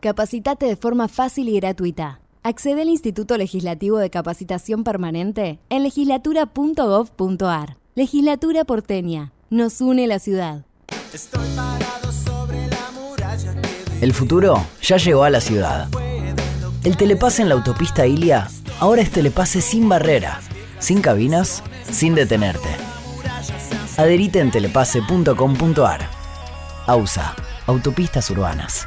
Capacitate de forma fácil y gratuita. Accede al Instituto Legislativo de Capacitación Permanente en legislatura.gov.ar. Legislatura porteña. Nos une la ciudad. El futuro ya llegó a la ciudad. El telepase en la autopista Ilia ahora es telepase sin barrera, sin cabinas, sin detenerte. Adherite en telepase.com.ar. AUSA, Autopistas Urbanas.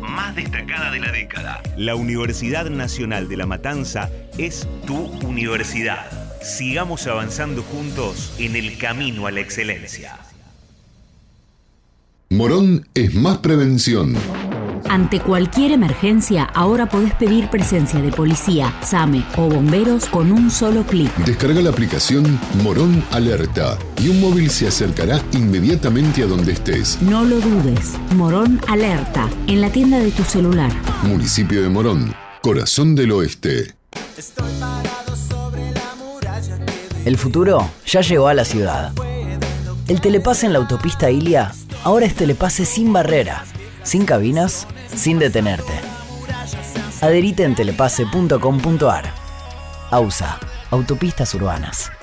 más destacada de la década. La Universidad Nacional de La Matanza es tu universidad. Sigamos avanzando juntos en el camino a la excelencia. Morón es más prevención. Ante cualquier emergencia, ahora podés pedir presencia de policía, SAME o bomberos con un solo clic. Descarga la aplicación Morón Alerta y un móvil se acercará inmediatamente a donde estés. No lo dudes. Morón Alerta, en la tienda de tu celular. Municipio de Morón, corazón del oeste. El futuro ya llegó a la ciudad. El telepase en la autopista Ilia ahora es telepase sin barrera, sin cabinas, sin detenerte. Adherite en telepase.com.ar. AUSA, Autopistas Urbanas.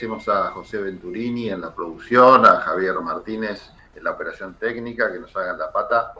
Agradecemos a José Venturini en la producción, a Javier Martínez en la operación técnica, que nos hagan la pata.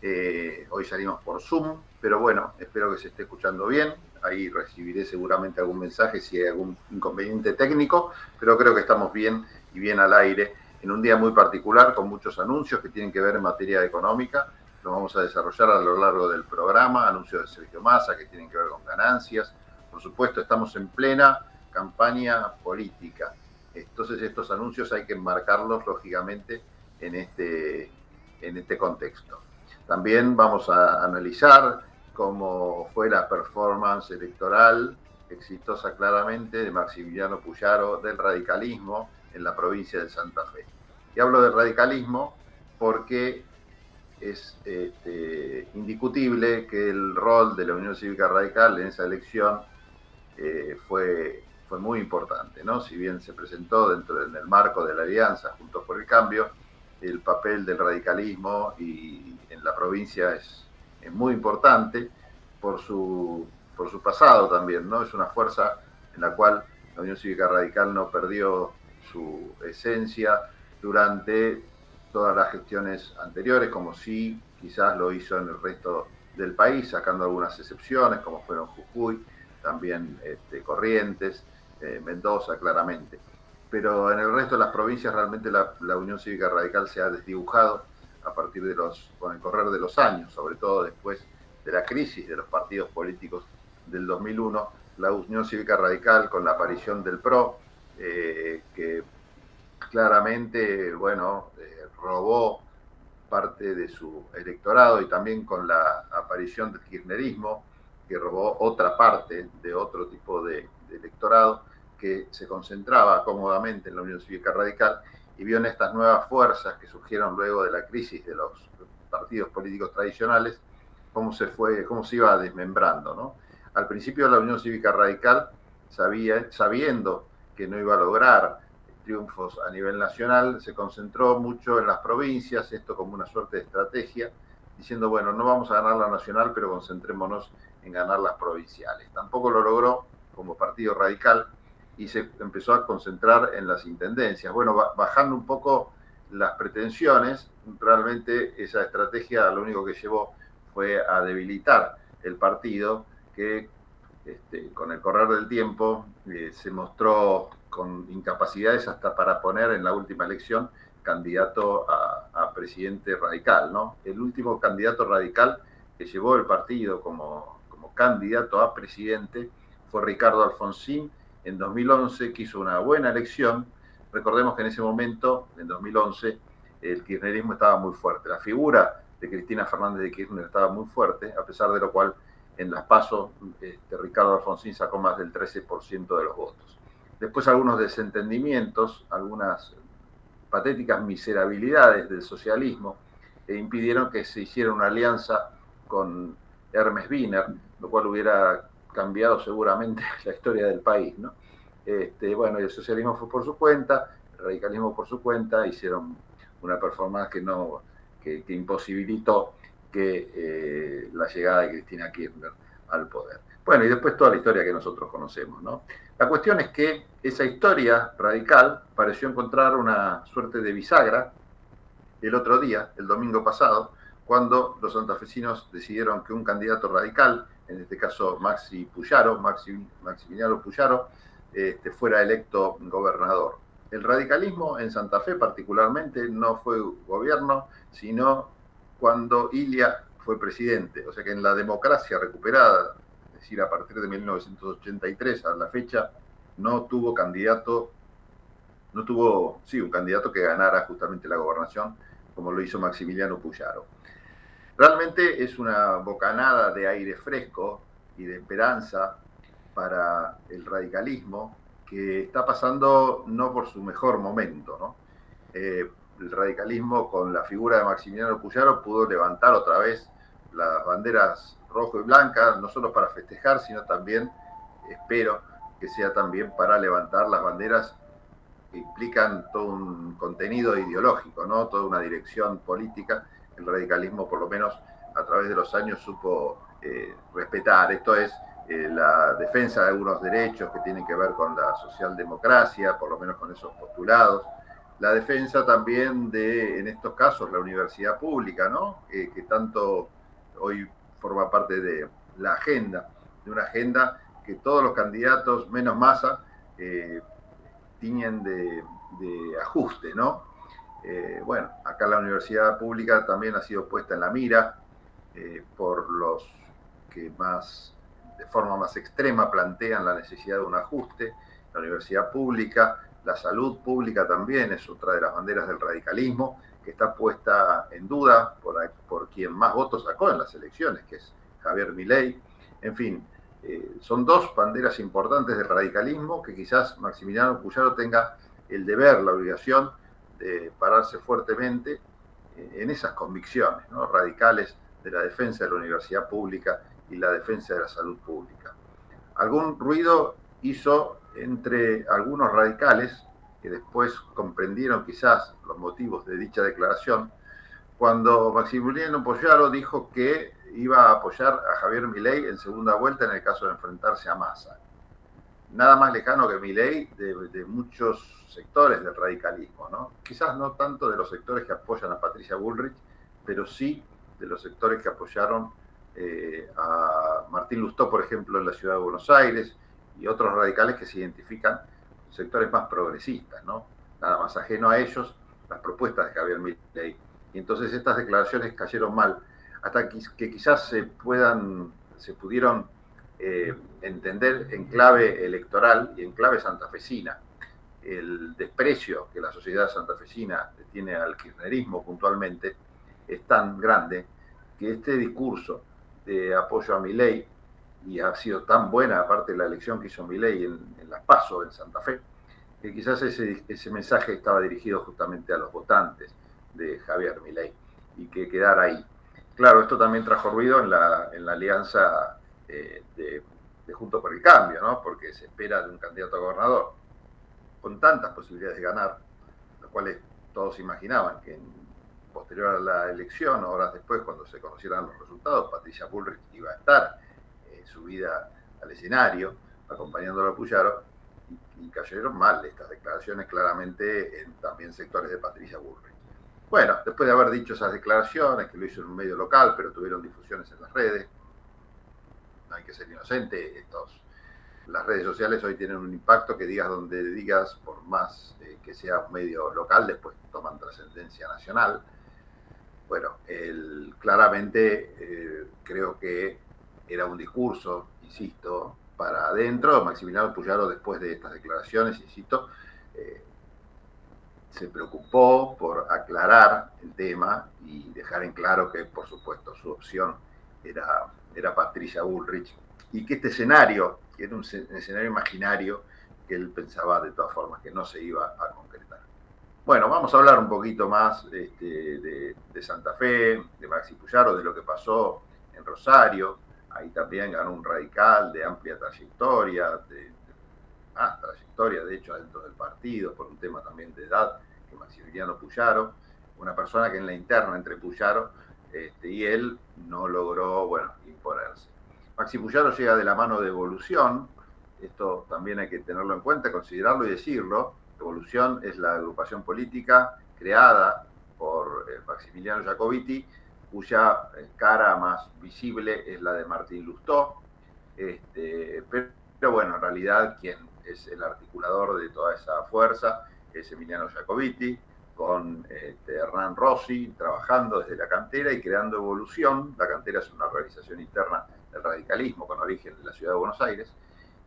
Eh, hoy salimos por Zoom, pero bueno, espero que se esté escuchando bien. Ahí recibiré seguramente algún mensaje si hay algún inconveniente técnico, pero creo que estamos bien y bien al aire en un día muy particular con muchos anuncios que tienen que ver en materia económica. Lo vamos a desarrollar a lo largo del programa, anuncios de Sergio Massa que tienen que ver con ganancias. Por supuesto, estamos en plena campaña política. Entonces estos anuncios hay que enmarcarlos lógicamente en este, en este contexto. También vamos a analizar cómo fue la performance electoral exitosa claramente de Maximiliano Puyaro del radicalismo en la provincia de Santa Fe. Y hablo del radicalismo porque es este, indiscutible que el rol de la Unión Cívica Radical en esa elección eh, fue, fue muy importante, ¿no? Si bien se presentó dentro del marco de la alianza Juntos por el Cambio, el papel del radicalismo y en la provincia es, es muy importante por su, por su pasado también, ¿no? Es una fuerza en la cual la Unión Cívica Radical no perdió su esencia durante todas las gestiones anteriores, como sí quizás lo hizo en el resto del país, sacando algunas excepciones, como fueron Jujuy, también este, Corrientes, eh, Mendoza, claramente. Pero en el resto de las provincias realmente la, Unión Cívica Radical se ha desdibujado a partir de los, con el correr de los años, sobre todo después de la crisis de los partidos políticos del 2001, la Unión Cívica Radical con la aparición del PRO, eh, que claramente, bueno, eh, robó parte de su electorado y también con la aparición del kirchnerismo, que robó otra parte de otro tipo de, electorado que se concentraba cómodamente en la Unión Cívica Radical y vio en estas nuevas fuerzas que surgieron luego de la crisis de los partidos políticos tradicionales, cómo se fue, cómo se iba desmembrando, ¿no? Al principio la Unión Cívica Radical, sabía, sabiendo que no iba a lograr triunfos a nivel nacional, se concentró mucho en las provincias, esto como una suerte de estrategia, diciendo, bueno, no vamos a ganar la nacional, pero concentrémonos en ganar las provinciales. Tampoco lo logró como partido radical y se empezó a concentrar en las intendencias. Bueno, bajando un poco las pretensiones, realmente esa estrategia lo único que llevó fue a debilitar el partido que este, con el correr del tiempo eh, se mostró con incapacidades hasta para poner en la última elección candidato a, presidente radical, ¿no? El último candidato radical que llevó el partido como, como candidato a presidente fue Ricardo Alfonsín en 2011, que hizo una buena elección. Recordemos que en ese momento, en 2011, el kirchnerismo estaba muy fuerte. La figura de Cristina Fernández de Kirchner estaba muy fuerte, a pesar de lo cual en las pasos este, Ricardo Alfonsín sacó más del 13% de los votos. Después algunos desentendimientos, algunas patéticas miserabilidades del socialismo e impidieron que se hiciera una alianza con Hermes Wiener, lo cual hubiera cambiado seguramente la historia del país. ¿no? Este, bueno, el socialismo fue por su cuenta, el radicalismo por su cuenta, hicieron una performance que, no, que, imposibilitó que eh, la llegada de Cristina Kirchner al poder. Bueno, y después toda la historia que nosotros conocemos, ¿no? La cuestión es que esa historia radical pareció encontrar una suerte de bisagra el otro día, el domingo pasado, cuando los santafesinos decidieron que un candidato radical, en este caso Maxi Puyaro, Maxi, Maximiliano Puyaro, este, fuera electo gobernador. El radicalismo en Santa Fe particularmente no fue gobierno, sino cuando Ilia fue presidente. O sea que en la democracia recuperada es decir, a partir de 1983 a la fecha, no tuvo candidato, no tuvo, sí, un candidato que ganara justamente la gobernación, como lo hizo Maximiliano Puyaro. Realmente es una bocanada de aire fresco y de esperanza para el radicalismo que está pasando no por su mejor momento. Eh, el radicalismo con la figura de Maximiliano Puyaro pudo levantar otra vez las banderas rojo y blanca, no solo para festejar, sino también, espero, que sea también para levantar las banderas que implican todo un contenido ideológico, ¿no? toda una dirección política. El radicalismo, por lo menos a través de los años, supo eh, respetar. Esto es eh, la defensa de algunos derechos que tienen que ver con la socialdemocracia, por lo menos con esos postulados. La defensa también de, en estos casos, la universidad pública, ¿no? Eh, que tanto hoy forma parte de la agenda, de una agenda que todos los candidatos, menos masa, tienen de, ajuste, ¿no? Eh, bueno, acá la universidad pública también ha sido puesta en la mira eh, por los que más, de forma más extrema, plantean la necesidad de un ajuste. La universidad pública, La salud pública también es otra de las banderas del radicalismo que está puesta en duda por, por quien más votos sacó en las elecciones, que es Javier Milei. En fin, eh, son dos banderas importantes del radicalismo que quizás Maximiliano Puyaro tenga el deber, la obligación de pararse fuertemente eh, en esas convicciones radicales de la defensa de la universidad pública y la defensa de la salud pública. Algún ruido hizo entre algunos radicales que después comprendieron quizás los motivos de dicha declaración, cuando Maximiliano Puyaro dijo que iba a apoyar a Javier Milei en segunda vuelta en el caso de enfrentarse a Massa. Nada más lejano que Milei de, muchos sectores del radicalismo, ¿no? Quizás no tanto de los sectores que apoyan a Patricia Bullrich, pero sí de los sectores que apoyaron eh, a Martín Lustó, por ejemplo, en la ciudad de Buenos Aires, y otros radicales que se identifican sectores más progresistas, ¿no? Nada más ajeno a ellos las propuestas de Javier Milei. Y entonces estas declaraciones cayeron mal hasta que, quizás se puedan, se pudieron eh, entender en clave electoral y en clave santafesina. El desprecio que la sociedad santafesina tiene al kirchnerismo puntualmente es tan grande que este discurso de apoyo a mi ley, y ha sido tan buena, aparte de la elección que hizo mi ley en, Las Paso, en Santa Fe, que quizás ese, ese mensaje estaba dirigido justamente a los votantes de Javier Milei y que quedara ahí. Claro, esto también trajo ruido en la, en la alianza eh, de, Junto por el Cambio, ¿no? porque se espera de un candidato a gobernador con tantas posibilidades de ganar, lo cuales todos imaginaban que posterior a la elección, horas después, cuando se conocieran los resultados, Patricia Bullrich iba a estar eh, subida al escenario, acompañándolo a Puyaro, y, y, cayeron mal estas declaraciones claramente en también sectores de Patricia Bullrich. Bueno, después de haber dicho esas declaraciones, que lo hizo en un medio local, pero tuvieron difusiones en las redes, no hay que ser inocente, estos, las redes sociales hoy tienen un impacto que digas donde digas, por más eh, que sea un medio local, después toman trascendencia nacional. Bueno, claramente eh, creo que era un discurso, insisto, para adentro. Maximiliano Puyaro, después de estas declaraciones, insisto, eh, se preocupó por aclarar el tema y dejar en claro que, por supuesto, su opción era, era Patricia Bullrich y que este escenario, que era un escenario imaginario, que él pensaba de todas formas que no se iba a concretar. Bueno, vamos a hablar un poquito más este, de, Santa Fe, de Maxi Puyaro, de lo que pasó en Rosario. Ahí también ganó un radical de amplia trayectoria, de, más trayectoria, de hecho, dentro del partido, por un tema también de edad, que Maximiliano Puyaro, una persona que en la interna entre Puyaro este, y él no logró, bueno, imponerse. Maxi Puyaro llega de la mano de Evolución, esto también hay que tenerlo en cuenta, considerarlo y decirlo. Evolución es la agrupación política creada por eh, Maximiliano Jacobiti, cuya eh, cara más visible es la de Martín Lustó. Este, pero bueno, en realidad quien es el articulador de toda esa fuerza, es Emiliano Jacobiti, con este, Hernán Rossi, trabajando desde la cantera y creando evolución. La cantera es una organización interna del radicalismo con origen en la ciudad de Buenos Aires,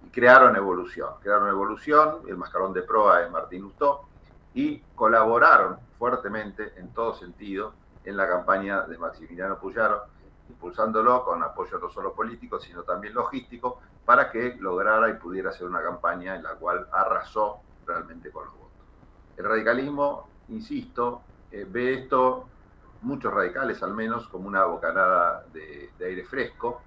y crearon evolución. Crearon evolución, el mascarón de proa es Martín Lustó, y colaboraron fuertemente en todo sentido en la campaña de Maximiliano Puyaro, impulsándolo con apoyo no solo político, sino también logístico, para que lograra y pudiera hacer una campaña en la cual arrasó realmente con los votos. El radicalismo, insisto, eh, ve esto, muchos radicales al menos, como una bocanada de, aire fresco.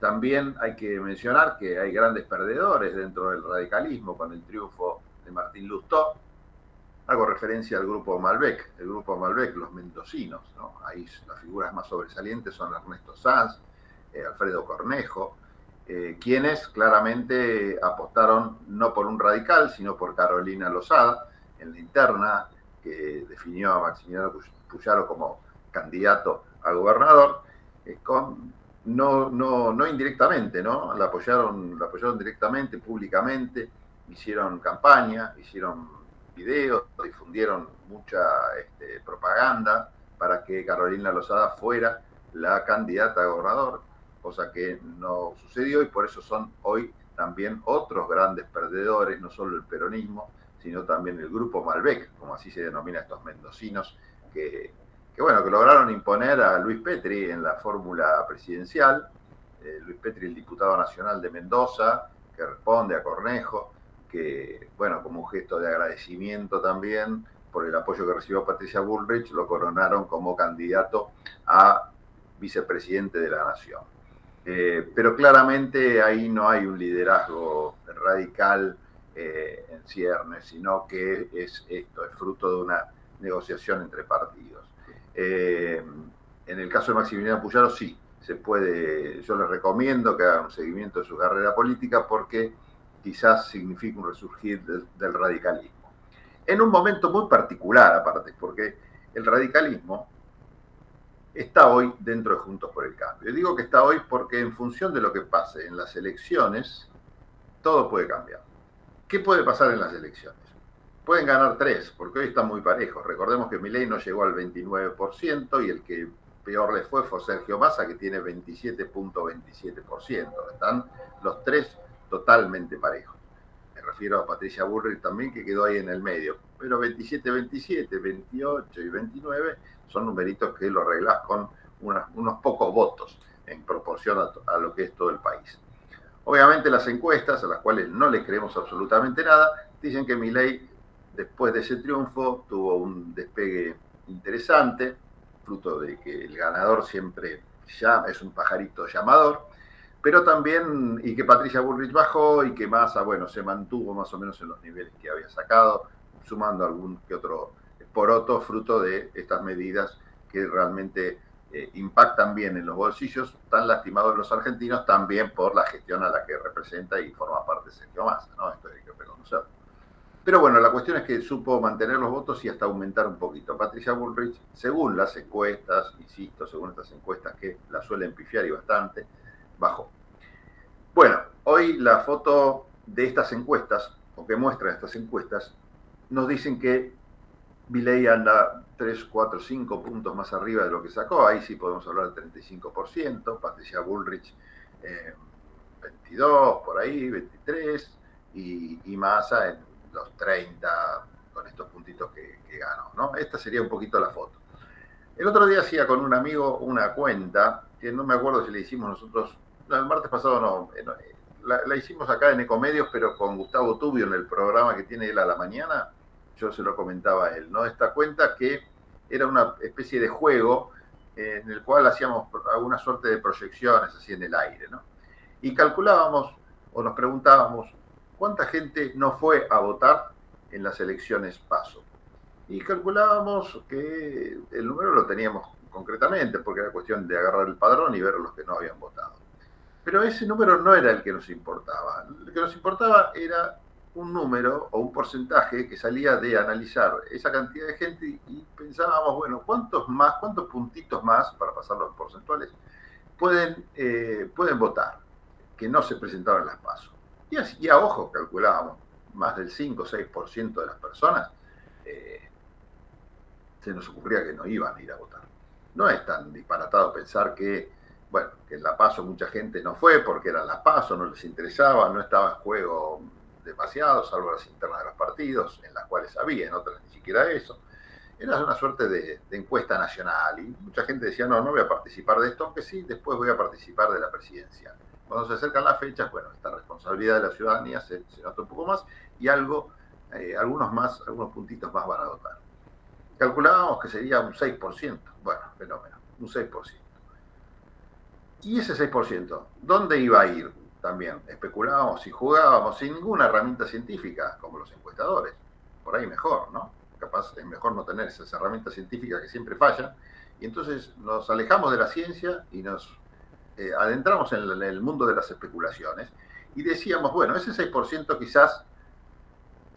También hay que mencionar que hay grandes perdedores dentro del radicalismo con el triunfo de Martín Lustó. Hago referencia al grupo Malbec, el grupo Malbec, los mendocinos. Ahí las figuras más sobresalientes son Ernesto Sanz, eh, Alfredo Cornejo, eh, quienes claramente apostaron no por un radical, sino por Carolina Lozada, en la interna, que definió a Maximiliano Puyaro como candidato a gobernador, eh, no indirectamente, ¿no? La apoyaron, la apoyaron directamente, públicamente, hicieron campaña, hicieron videos, difundieron mucha este, propaganda para que Carolina Lozada fuera la candidata a gobernador cosa que no sucedió y por eso son hoy también otros grandes perdedores, no solo el peronismo, sino también el grupo Malbec, como así se denomina estos mendocinos, que, bueno, que lograron imponer a Luis Petri en la fórmula presidencial. Eh, Luis Petri, el diputado nacional de Mendoza, que responde a Cornejo, que, bueno, como un gesto de agradecimiento también por el apoyo que recibió Patricia Bullrich, lo coronaron como candidato a vicepresidente de la Nación. Eh, pero claramente ahí no hay un liderazgo radical eh, en ciernes, sino que es esto, es fruto de una negociación entre partidos. Eh, en el caso de Maximiliano Puyaro, sí, se puede, yo les recomiendo que hagan un seguimiento de su carrera política porque quizás significa un resurgir del radicalismo. En un momento muy particular, aparte, porque el radicalismo está hoy dentro de Juntos por el Cambio. Y digo que está hoy porque en función de lo que pase en las elecciones, todo puede cambiar. ¿Qué puede pasar en las elecciones? Pueden ganar tres, porque hoy están muy parejos. Recordemos que Milei no llegó al 29% y el que peor le fue fue Sergio Massa, que tiene 27.27%. Están los tres totalmente parejos. Me refiero a Patricia Burrich también, que quedó ahí en el medio. Pero 27, 27, 28 y 29 son numeritos que lo arreglás con unos pocos votos en proporción a, lo que es todo el país. Obviamente las encuestas, a las cuales no le creemos absolutamente nada, dicen que Milei, después de ese triunfo, tuvo un despegue interesante, fruto de que el ganador siempre es un pajarito llamador, pero también, y que Patricia Burrich bajó y que Massa, bueno, se mantuvo más o menos en los niveles que había sacado, sumando algún que otro poroto fruto de estas medidas que realmente eh, impactan bien en los bolsillos tan lastimados los argentinos, también por la gestión a la que representa y forma parte Sergio Massa, ¿no? Esto hay que reconocerlo. Pero bueno, la cuestión es que supo mantener los votos y hasta aumentar un poquito. Patricia Bullrich, según las encuestas, insisto, según estas encuestas que la suelen pifiar y bastante, bajó. Bueno, hoy la foto de estas encuestas, o que muestran estas encuestas, nos dicen que Viley anda 3, 4, 5 puntos más arriba de lo que sacó, ahí sí podemos hablar del 35%, Patricia Bullrich 22, por ahí, 23, y, y Massa en los 30 con estos puntitos que, ganó, ¿no? Esta sería un poquito la foto. El otro día hacía con un amigo una cuenta, que no me acuerdo si le hicimos nosotros, el martes pasado no, eh, eh, la, hicimos acá en Ecomedios, pero con Gustavo Tubio en el programa que tiene él a la mañana, yo se lo comentaba a él, ¿no? Esta cuenta que era una especie de juego eh, en el cual hacíamos alguna suerte de proyecciones así en el aire, ¿no? Y calculábamos o nos preguntábamos cuánta gente no fue a votar en las elecciones PASO. Y calculábamos que el número lo teníamos concretamente, porque era cuestión de agarrar el padrón y ver a los que no habían votado. Pero ese número no era el que nos importaba. Lo que nos importaba era un número o un porcentaje que salía de analizar esa cantidad de gente y pensábamos, bueno, ¿cuántos más, cuántos puntitos más, para pasar los porcentuales, pueden, eh, pueden votar que no se presentaron en las pasos? Y, así, a ojo calculábamos, más del 5 o 6% de las personas eh, se nos ocurría que no iban a ir a votar. No es tan disparatado pensar que, bueno, que en la paso mucha gente no fue porque era la paso, no les interesaba, no estaba en juego demasiado, salvo las internas de los partidos, en las cuales había, en otras ni siquiera eso. Era una suerte de, encuesta nacional y mucha gente decía, no, no voy a participar de esto, aunque sí, después voy a participar de la presidencia. Cuando se acercan las fechas, bueno, esta responsabilidad de la ciudadanía se, nota un poco más y algo, eh, algunos más, algunos puntitos más van a dotar. Calculábamos que sería un 6%, bueno, fenómeno, un 6%. Y ese 6%, ¿dónde iba a ir? También especulábamos y jugábamos sin ninguna herramienta científica, como los encuestadores. Por ahí mejor, ¿no? Capaz es mejor no tener esas herramientas científicas que siempre fallan. Y entonces nos alejamos de la ciencia y nos eh, adentramos en el, mundo de las especulaciones. Y decíamos, bueno, ese 6% quizás,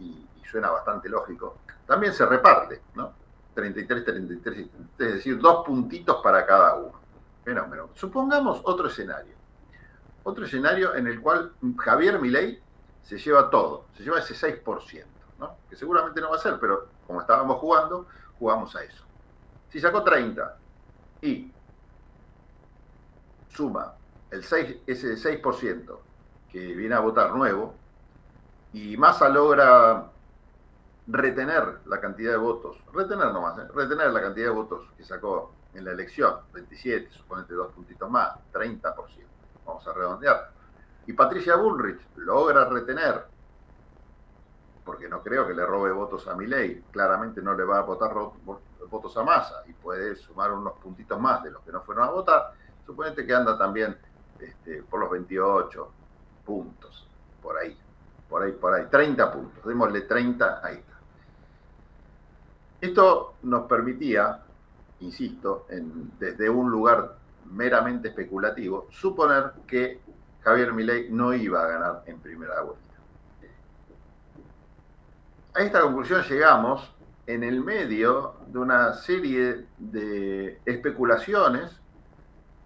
y, y suena bastante lógico, también se reparte, ¿no? 33, 33, es decir, dos puntitos para cada uno. Fenómeno. Supongamos otro escenario otro escenario en el cual Javier Milei se lleva todo, se lleva ese 6%, ¿no? que seguramente no va a ser, pero como estábamos jugando, jugamos a eso. Si sacó 30 y suma el 6, ese 6% que viene a votar nuevo, y Massa logra retener la cantidad de votos, retener nomás, ¿eh? retener la cantidad de votos que sacó en la elección, 27, suponete dos puntitos más, 30%, vamos a redondear. Y Patricia Bullrich logra retener, porque no creo que le robe votos a Milei, claramente no le va a votar votos a Massa y puede sumar unos puntitos más de los que no fueron a votar, suponete que anda también este, por los 28 puntos, por ahí, por ahí, por ahí, 30 puntos, démosle 30, ahí está. Esto nos permitía, insisto, desde un lugar meramente especulativo, suponer que Javier Milei no iba a ganar en primera vuelta. A esta conclusión llegamos en el medio de una serie de especulaciones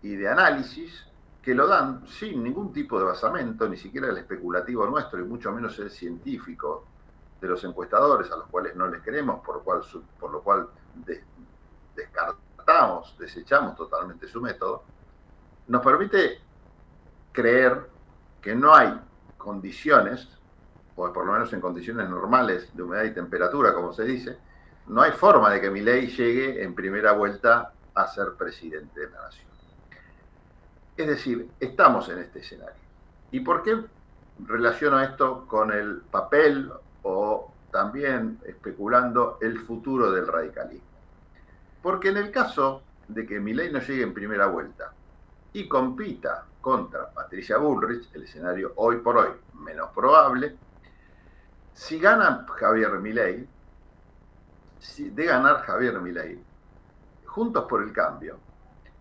y de análisis que lo dan sin ningún tipo de basamento, ni siquiera el especulativo nuestro y mucho menos el científico de los encuestadores, a los cuales no les queremos, por, cual, por lo cual descartamos, desechamos totalmente su método, nos permite creer que no hay condiciones, o por lo menos en condiciones normales de humedad y temperatura, como se dice, no hay forma de que mi ley llegue en primera vuelta a ser presidente de la nación. Es decir, estamos en este escenario. ¿Y por qué relaciono esto con el papel o también especulando el futuro del radicalismo? Porque en el caso de que ley no llegue en primera vuelta y compita contra Patricia Bullrich, el escenario hoy por hoy menos probable, si gana Javier Milei, de ganar Javier Milei, Juntos por el Cambio,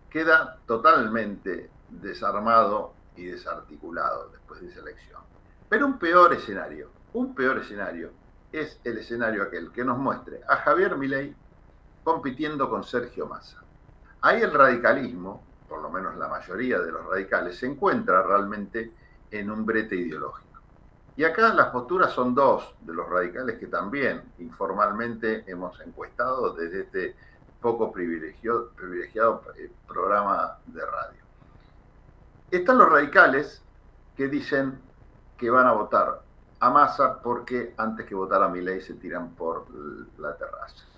queda totalmente desarmado y desarticulado después de esa elección. Pero un peor escenario, un peor escenario es el escenario aquel que nos muestre a Javier Milei compitiendo con Sergio Massa. Ahí el radicalismo, por lo menos la mayoría de los radicales, se encuentra realmente en un brete ideológico. Y acá las posturas son dos de los radicales que también informalmente hemos encuestado desde este poco privilegiado, eh, programa de radio. Están los radicales que dicen que van a votar a Massa porque antes que votar a Milei se tiran por la terraza.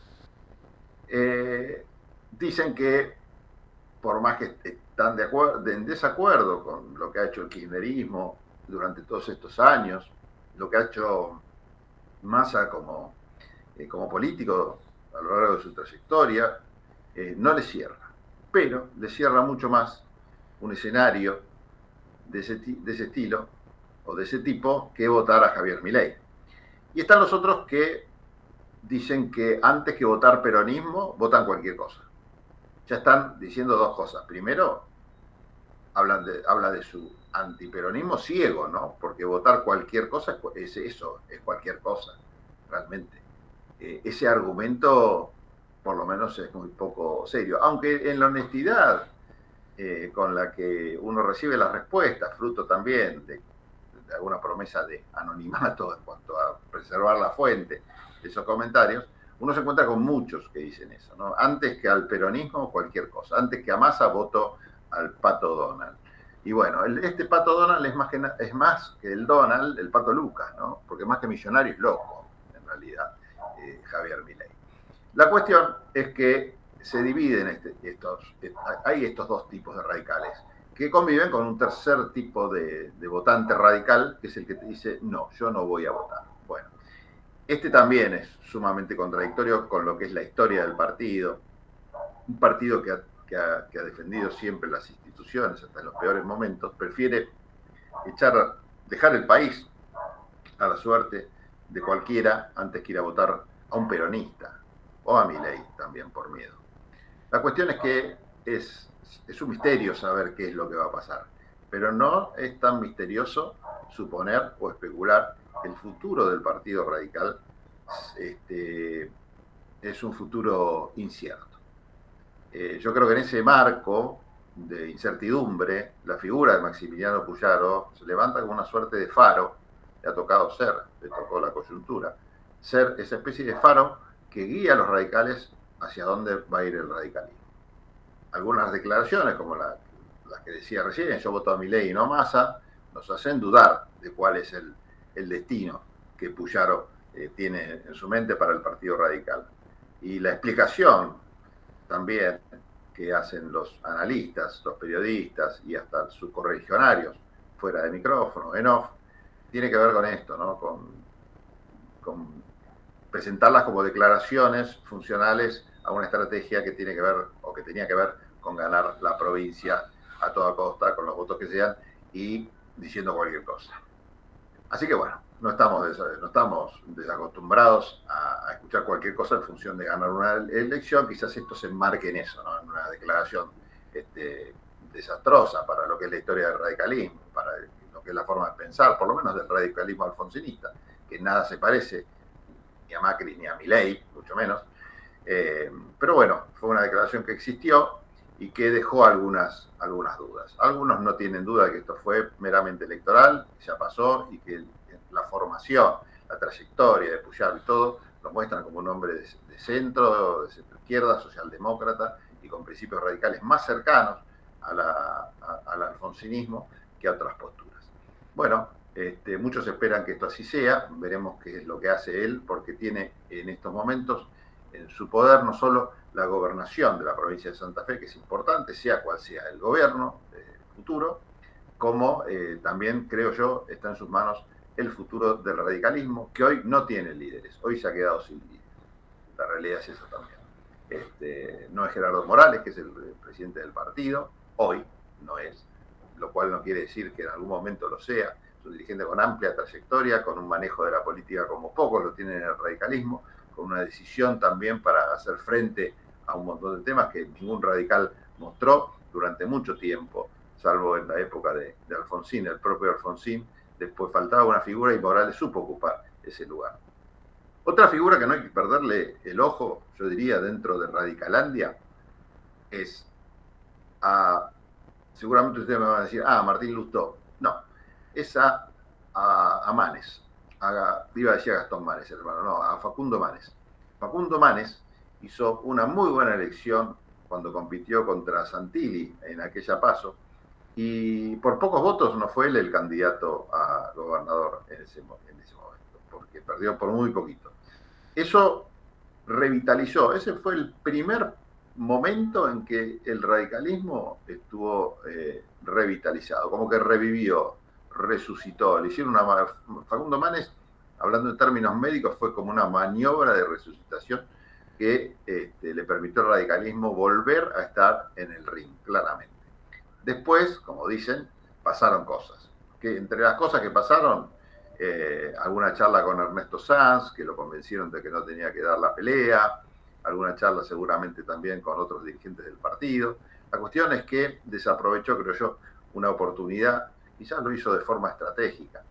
Eh, dicen que por más que están de acuerdo, en desacuerdo con lo que ha hecho el kirchnerismo durante todos estos años, lo que ha hecho Massa como, eh, como político a lo largo de su trayectoria, eh, no le cierra, pero le cierra mucho más un escenario de ese, de ese estilo o de ese tipo que votar a Javier Milei. Y están los otros que dicen que antes que votar peronismo, votan cualquier cosa. Ya están diciendo dos cosas. Primero, hablan de, habla de su antiperonismo ciego, ¿no? Porque votar cualquier cosa es, eso, es cualquier cosa, realmente. Eh, ese argumento, por lo menos, es muy poco serio. Aunque en la honestidad eh, con la que uno recibe las respuestas, fruto también de, alguna promesa de anonimato en cuanto a preservar la fuente de esos comentarios, uno se encuentra con muchos que dicen eso, ¿no? Antes que al peronismo, cualquier cosa. Antes que a Massa, voto al Pato Donald. Y bueno, este Pato Donald es más, que, es más que el Donald, el Pato Lucas, ¿no? Porque más que millonario es loco, en realidad, eh, Javier Milei. La cuestión es que se dividen este, estos, hay estos dos tipos de radicales que conviven con un tercer tipo de, votante radical, que es el que te dice, no, yo no voy a votar. Bueno, este también es sumamente contradictorio con lo que es la historia del partido, un partido que ha, defendido siempre las instituciones hasta en los peores momentos, prefiere echar, dejar el país a la suerte de cualquiera antes que ir a votar a un peronista o a mi ley también por miedo. La cuestión es que es, es un misterio saber qué es lo que va a pasar, pero no es tan misterioso suponer o especular que el futuro del Partido Radical este, es un futuro incierto. Eh, yo creo que en ese marco de incertidumbre, la figura de Maximiliano Puyaro se levanta como una suerte de faro, le ha tocado ser, le tocó la coyuntura, ser esa especie de faro que guía a los radicales hacia dónde va a ir el radicalismo. Algunas declaraciones, como las que decía recién, yo voto a mi ley y no a Massa, nos hacen dudar de cuál es el, destino que Puyaro eh, tiene en su mente para el Partido Radical. Y la explicación también que hacen los analistas, los periodistas y hasta sus correligionarios fuera de micrófono, en off, tiene que ver con esto, ¿no? con, con presentarlas como declaraciones funcionales a una estrategia que tiene que ver o que tenía que ver con ganar la provincia a toda costa, con los votos que sean y diciendo cualquier cosa. Así que bueno, no estamos, no estamos desacostumbrados a, escuchar cualquier cosa en función de ganar una elección, quizás esto se enmarque en eso, ¿no? en una declaración este, desastrosa para lo que es la historia del radicalismo, para lo que es la forma de pensar, por lo menos del radicalismo alfonsinista, que nada se parece ni a Macri ni a Milei, mucho menos. Eh, pero bueno, fue una declaración que existió y que dejó algunas, algunas dudas. Algunos no tienen duda de que esto fue meramente electoral, ya pasó y que la formación, la trayectoria de Puyar y todo lo muestran como un hombre de, centro, de centro izquierda, socialdemócrata y con principios radicales más cercanos al alfonsinismo que a otras posturas. Bueno, este, muchos esperan que esto así sea, veremos qué es lo que hace él, porque tiene en estos momentos en su poder no solo la gobernación de la provincia de Santa Fe, que es importante, sea cual sea el gobierno futuro, como eh, también, creo yo, está en sus manos el futuro del radicalismo, que hoy no tiene líderes, hoy se ha quedado sin líderes. La realidad es eso también. Este, no es Gerardo Morales, que es el presidente del partido, hoy no es, lo cual no quiere decir que en algún momento lo sea. Es un dirigente con amplia trayectoria, con un manejo de la política como pocos lo tienen en el radicalismo, con una decisión también para hacer frente a un montón de temas que ningún radical mostró durante mucho tiempo, salvo en la época de, Alfonsín, el propio Alfonsín. Después faltaba una figura y Morales supo ocupar ese lugar. Otra figura que no hay que perderle el ojo, yo diría, dentro de Radicalandia, es a, seguramente ustedes me van a decir, ah, Martín Lustó. No, es a, a, Manes, iba a decir a Gastón Manes, hermano, no, a Facundo Manes. Facundo Manes hizo una muy buena elección cuando compitió contra Santilli en aquella paso, y por pocos votos no fue él el candidato a gobernador en ese, en ese momento, porque perdió por muy poquito. Eso revitalizó, ese fue el primer momento en que el radicalismo estuvo eh, revitalizado, como que revivió, resucitó. Le hicieron una. Facundo Manes, hablando en términos médicos, fue como una maniobra de resucitación que este, le permitió al radicalismo volver a estar en el ring, claramente. Después, como dicen, pasaron cosas. Que entre las cosas que pasaron, eh, alguna charla con Ernesto Sanz, que lo convencieron de que no tenía que dar la pelea, alguna charla seguramente también con otros dirigentes del partido. La cuestión es que desaprovechó, creo yo, una oportunidad, quizás lo hizo de forma estratégica.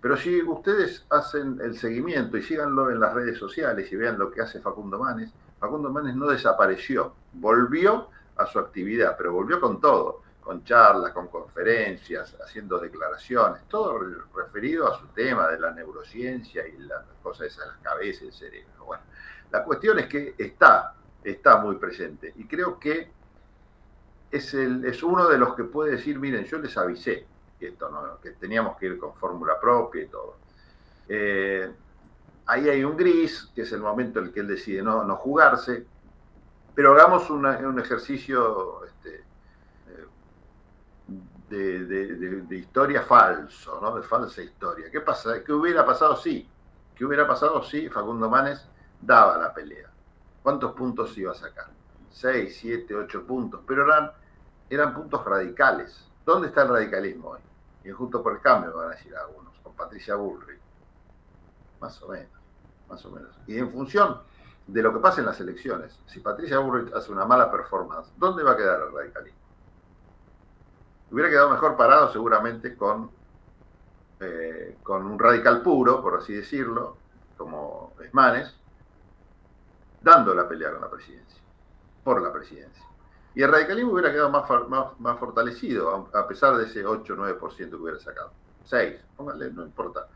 Pero si ustedes hacen el seguimiento y síganlo en las redes sociales y vean lo que hace Facundo Manes, Facundo Manes no desapareció, volvió a su actividad, pero volvió con todo, con charlas, con conferencias, haciendo declaraciones, todo referido a su tema de la neurociencia y las cosas esas, las cabezas, el cerebro. Bueno, la cuestión es que está, está muy presente y creo que es, el, es uno de los que puede decir, miren, yo les avisé que, teníamos que ir con fórmula propia y todo. Eh, ahí hay un gris, que es el momento en el que él decide no, no jugarse, pero hagamos un ejercicio este, eh, de, historia falso, ¿no? de falsa historia. ¿Qué pasa? ¿Qué hubiera pasado si? ¿Qué hubiera pasado si Facundo Manes daba la pelea. ¿Cuántos puntos iba a sacar? Seis, siete, ocho puntos, pero eran, eran puntos radicales. ¿Dónde está el radicalismo hoy? Y justo por el cambio van a decir algunos, con Patricia Bullrich. Más o menos, más o menos. Y en función de lo que pasa en las elecciones, si Patricia Bullrich hace una mala performance, ¿dónde va a quedar el radicalismo? Hubiera quedado mejor parado seguramente con, eh, con un radical puro, por así decirlo, como Esmanes, dando la pelea con la presidencia, por la presidencia. Y el radicalismo hubiera quedado más, más, fortalecido, a pesar de ese 8-9% que hubiera sacado. 6, póngale, no importa.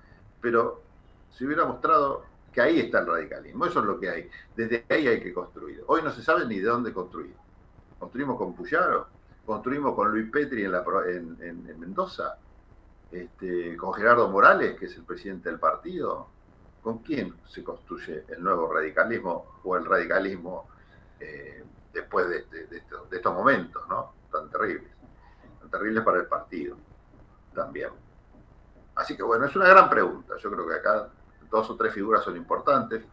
Pero se hubiera mostrado que ahí está el radicalismo, eso es lo que hay. Desde ahí hay que construir. Hoy no se sabe ni de dónde construir. Construimos con Puyaro, construimos con Luis Petri en, la, en, Mendoza, este, con Gerardo Morales, que es el presidente del partido, ¿con quién se construye el nuevo radicalismo o el radicalismo eh, después de, estos momentos, ¿no? Tan terribles, tan terribles para el partido también. Así que bueno, es una gran pregunta. Yo creo que acá dos o tres figuras son importantes.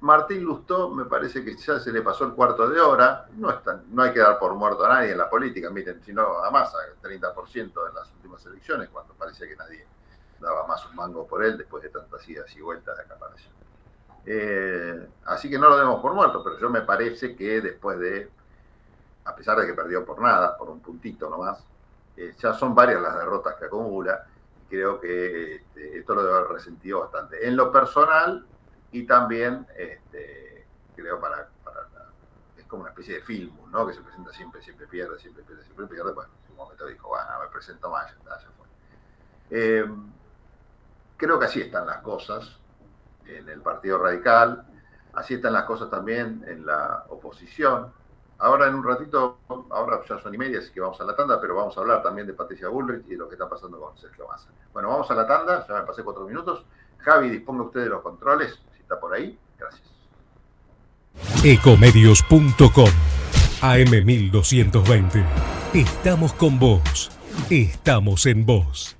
Martín Lustó me parece que ya se le pasó el cuarto de hora. No, no hay que dar por muerto a nadie en la política. Miren, si no a Massa, 30% en las últimas elecciones, cuando parecía que nadie daba más un mango por él después de tantas idas y vueltas de acaparación. Eh, así que no lo demos por muerto, pero yo me parece que después de, a pesar de que perdió por nada, por un puntito nomás, eh, ya son varias las derrotas que acumula. Y creo que este, esto lo debe haber resentido bastante. En lo personal, y también este, creo para, es como una especie de film, ¿no? Que se presenta siempre, siempre pierde, siempre pierde, siempre pierde. Bueno, en un momento dijo, bueno, me presento más, ya ya fue. Eh, creo que así están las cosas en el Partido Radical, así están las cosas también en la oposición. Ahora en un ratito, ahora ya son y media, así que vamos a la tanda, pero vamos a hablar también de Patricia Bullrich y de lo que está pasando con Sergio Massa. Bueno, vamos a la tanda, ya me pasé cuatro minutos. Javi, disponga usted de los controles por ahí. Gracias. Ecomedios.com AM1220. Estamos con vos. Estamos en vos.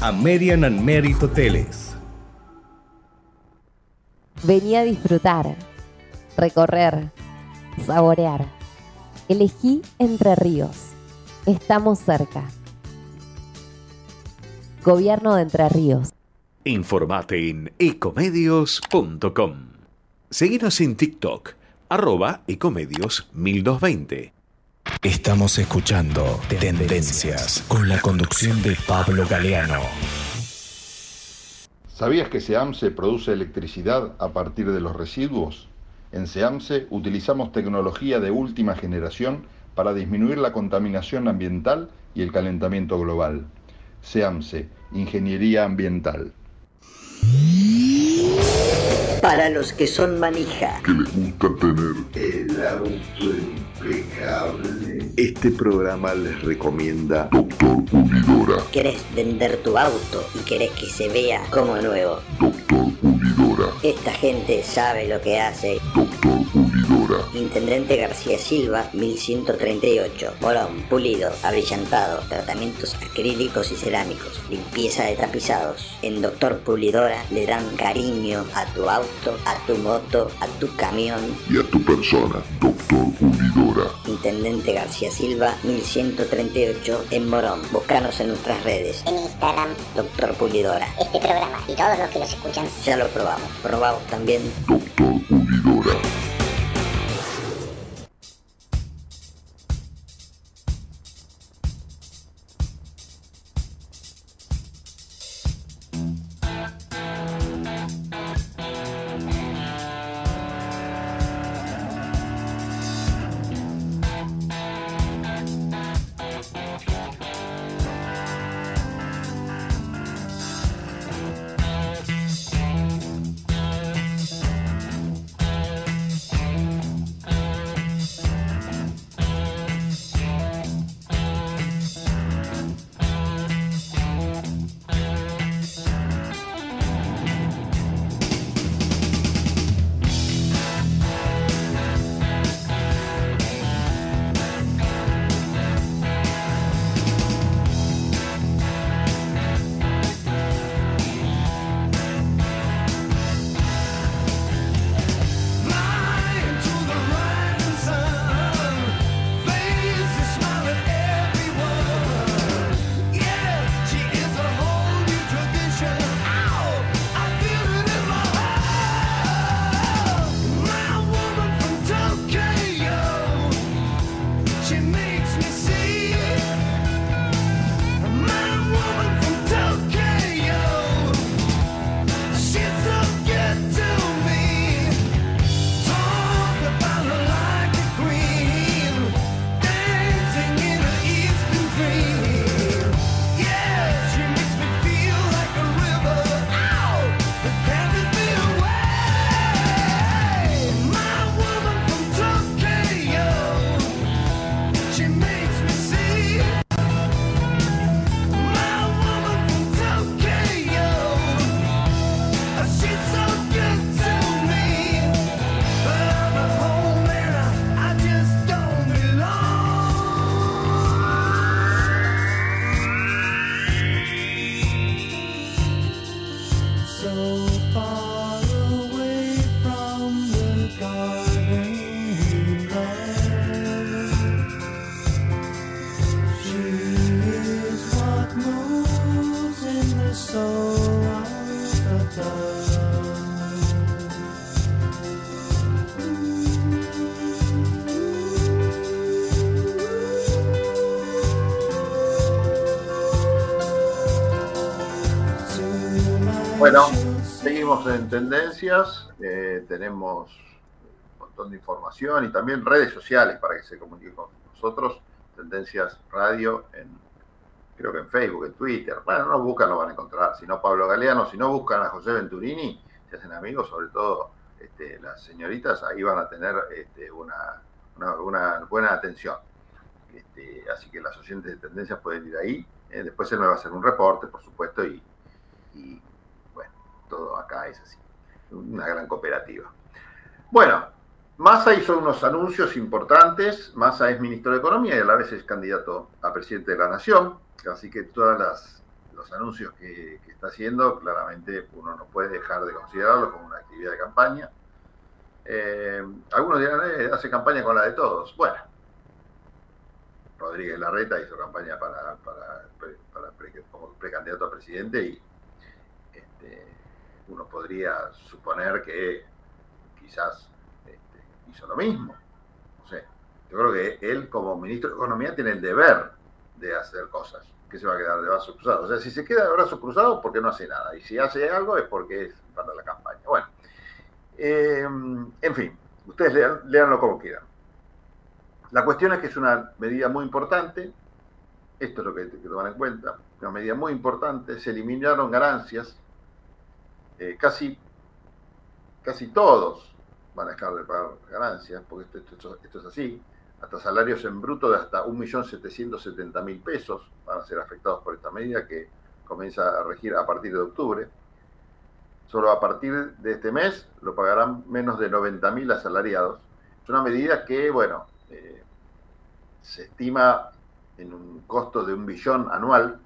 Amerian and Merit Hoteles. Venía a disfrutar, recorrer, saborear. Elegí Entre Ríos Estamos cerca. Gobierno de Entre Ríos. Informate en ecomedios.com. Seguinos en TikTok, arroba ecomedios 1220. Estamos escuchando Tendencias con la conducción de Pablo Galeano. ¿Sabías que SEAMSE produce electricidad a partir de los residuos? En SEAMSE utilizamos tecnología de última generación para disminuir la contaminación ambiental y el calentamiento global. SEAMSE, Ingeniería Ambiental. Para los que son manija. Que les gusta tener el auto impecable. Este programa les recomienda Doctor Pulidora. ¿Querés vender tu auto y querés que se vea como nuevo? Doctor Pulidora. Esta gente sabe lo que hace. Doctor Pulidora. Intendente García Silva, 1138. Morón, pulido, abrillantado, tratamientos acrílicos y cerámicos, limpieza de tapizados. En Doctor Pulidora le dan cariño a tu auto, a tu moto, a tu camión y a tu persona. Doctor Pulidora. Intendente García Silva, 1138 en Morón. Búscanos en nuestras redes. En Instagram. Doctor Pulidora. Este programa y todos los que los escuchan. Ya lo probamos. Probamos también. Doctor en tendencias, eh, tenemos un montón de información y también redes sociales para que se comuniquen con nosotros, Tendencias Radio, en, creo que en Facebook, en Twitter, bueno, no buscan, lo van a encontrar, si no Pablo Galeano, si no buscan a José Venturini, se hacen amigos, sobre todo este, las señoritas, ahí van a tener este, una, una, buena atención. Este, así que las oyentes de tendencias pueden ir ahí. Eh, después él me va a hacer un reporte, por supuesto, y, todo acá es así. Una gran cooperativa. Bueno, Massa hizo unos anuncios importantes. Massa es ministro de Economía y a la vez es candidato a presidente de la Nación. Así que todos los anuncios que, está haciendo, claramente uno no puede dejar de considerarlo como una actividad de campaña. Eh, algunos dirán, eh, hace campaña con la de todos. Bueno, Rodríguez Larreta hizo campaña para, como precandidato a presidente y este, uno podría suponer que quizás este, hizo lo mismo. No sé. Yo creo que él como ministro de Economía tiene el deber de hacer cosas, que se va a quedar de brazos cruzados. O sea, si se queda de brazos cruzados, porque no hace nada. Y si hace algo es porque es para la campaña. Bueno, eh, en fin, ustedes lean, leanlo como quieran. La cuestión es que es una medida muy importante, esto es lo que hay que tomar en cuenta, una medida muy importante, se eliminaron ganancias, eh, casi, casi todos van a dejar de pagar ganancias, porque esto, es así, hasta salarios en bruto de hasta 1.770.000 pesos van a ser afectados por esta medida que comienza a regir a partir de octubre. Solo a partir de este mes lo pagarán menos de 90.000 asalariados. Es una medida que, bueno, eh, se estima en un costo de un billón anual,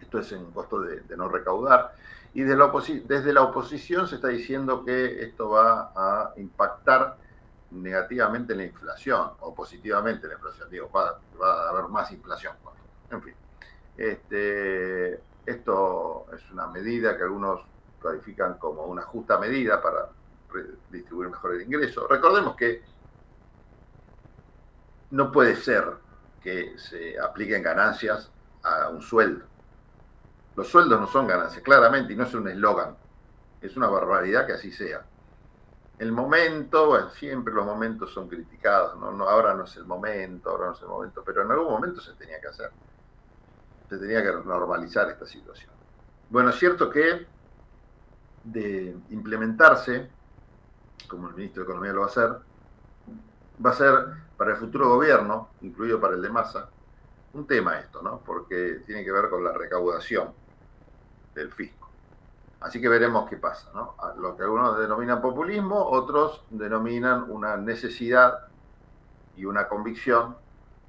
esto es en costo de, no recaudar, y desde la oposición se está diciendo que esto va a impactar negativamente la inflación, o positivamente la inflación, digo, va, a haber más inflación. En fin, este, esto es una medida que algunos califican como una justa medida para distribuir mejor el ingreso. Recordemos que no puede ser que se apliquen ganancias a un sueldo. Los sueldos no son ganancias, claramente, y no es un eslogan. Es una barbaridad que así sea. El momento, siempre los momentos son criticados, ¿no? ahora no es el momento, ahora no es el momento, pero en algún momento se tenía que hacer. Se tenía que normalizar esta situación. Bueno, es cierto que de implementarse, como el ministro de Economía lo va a hacer, va a ser para el futuro gobierno, incluido para el de Massa, un tema esto, ¿no? Porque tiene que ver con la recaudación del fisco. Así que veremos qué pasa. Lo que algunos denominan populismo, otros denominan una necesidad y una convicción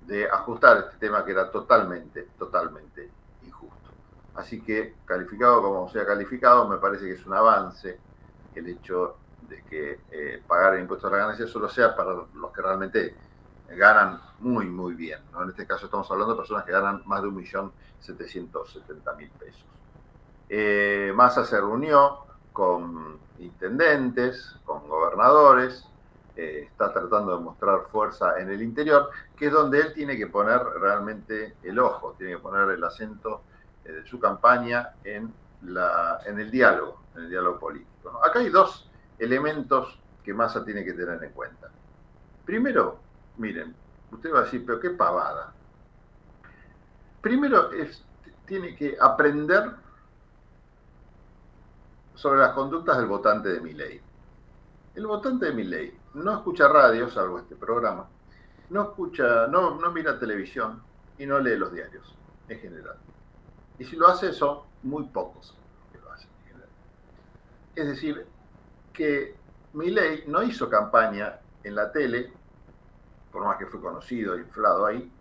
de ajustar este tema que era totalmente, totalmente injusto. Así que, calificado como sea calificado, me parece que es un avance el hecho de que eh, pagar el impuesto a la ganancia solo sea para los que realmente ganan muy, muy bien. En este caso estamos hablando de personas que ganan más de 1.770.000 pesos. Eh, Massa se reunió con intendentes, con gobernadores, eh, está tratando de mostrar fuerza en el interior, que es donde él tiene que poner realmente el ojo, tiene que poner el acento eh, de su campaña en, la, en el diálogo, en el diálogo político. Acá hay dos elementos que Massa tiene que tener en cuenta. Primero, miren, usted va a decir, pero qué pavada. Primero es, tiene que aprender sobre las conductas del votante de mi ley. El votante de mi ley no escucha radio, salvo este programa, no escucha, no, no mira televisión y no lee los diarios en general. Y si lo hace son muy pocos que lo hacen en general. Es decir, que mi ley no hizo campaña en la tele por más que fue conocido e inflado ahí,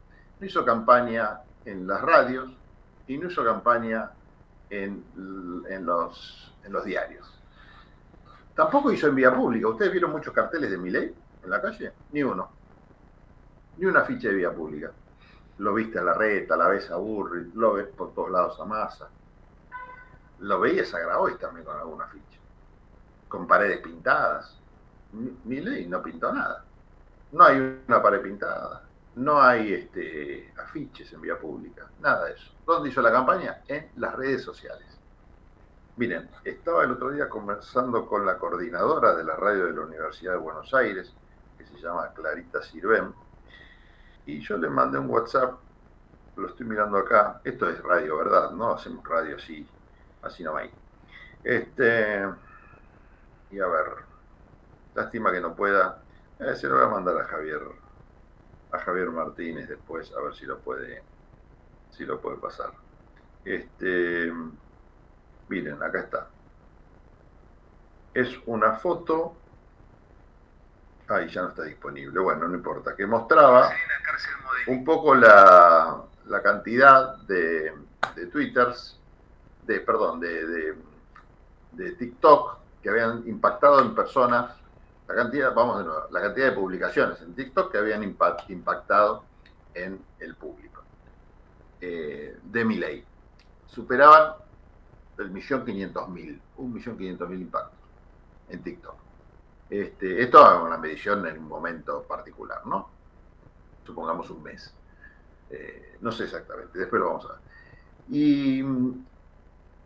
no hizo campaña en las radios y no hizo campaña en, los, en los diarios. Tampoco hizo en vía pública. ¿Ustedes vieron muchos carteles de Miley en la calle? Ni uno. Ni una ficha de vía pública. Lo viste a la reta, la ves a Burri, lo ves por todos lados a Massa. Lo veías a Grabois también con alguna ficha. Con paredes pintadas. Miley no pintó nada. No hay una pared pintada, no hay este, afiches en vía pública, nada de eso. ¿Dónde hizo la campaña? En las redes sociales. Miren, estaba el otro día conversando con la coordinadora de la radio de la Universidad de Buenos Aires, que se llama Clarita Sirven, y yo le mandé un WhatsApp, lo estoy mirando acá, esto es radio, ¿verdad? No hacemos radio así, así no hay. Este, y a ver, lástima que no pueda, eh, se lo voy a mandar a Javier, a Javier Martínez después, a ver si lo puede, si lo puede pasar. Este, miren, acá está. Es una foto Ahí ya no está disponible. Bueno, no importa. Que mostraba un poco la, cantidad de, de, twitters, de, perdón, de, de, TikTok que habían impactado en personas, la cantidad, vamos de nuevo, la cantidad de publicaciones en TikTok que habían impactado en el público eh, de mi ley. Superaban el millón quinientos mil, un millón quinientos mil impactos en TikTok. Este, esto es una medición en un momento particular, ¿no? Supongamos un mes. Eh, no sé exactamente, después lo vamos a ver. Y mm,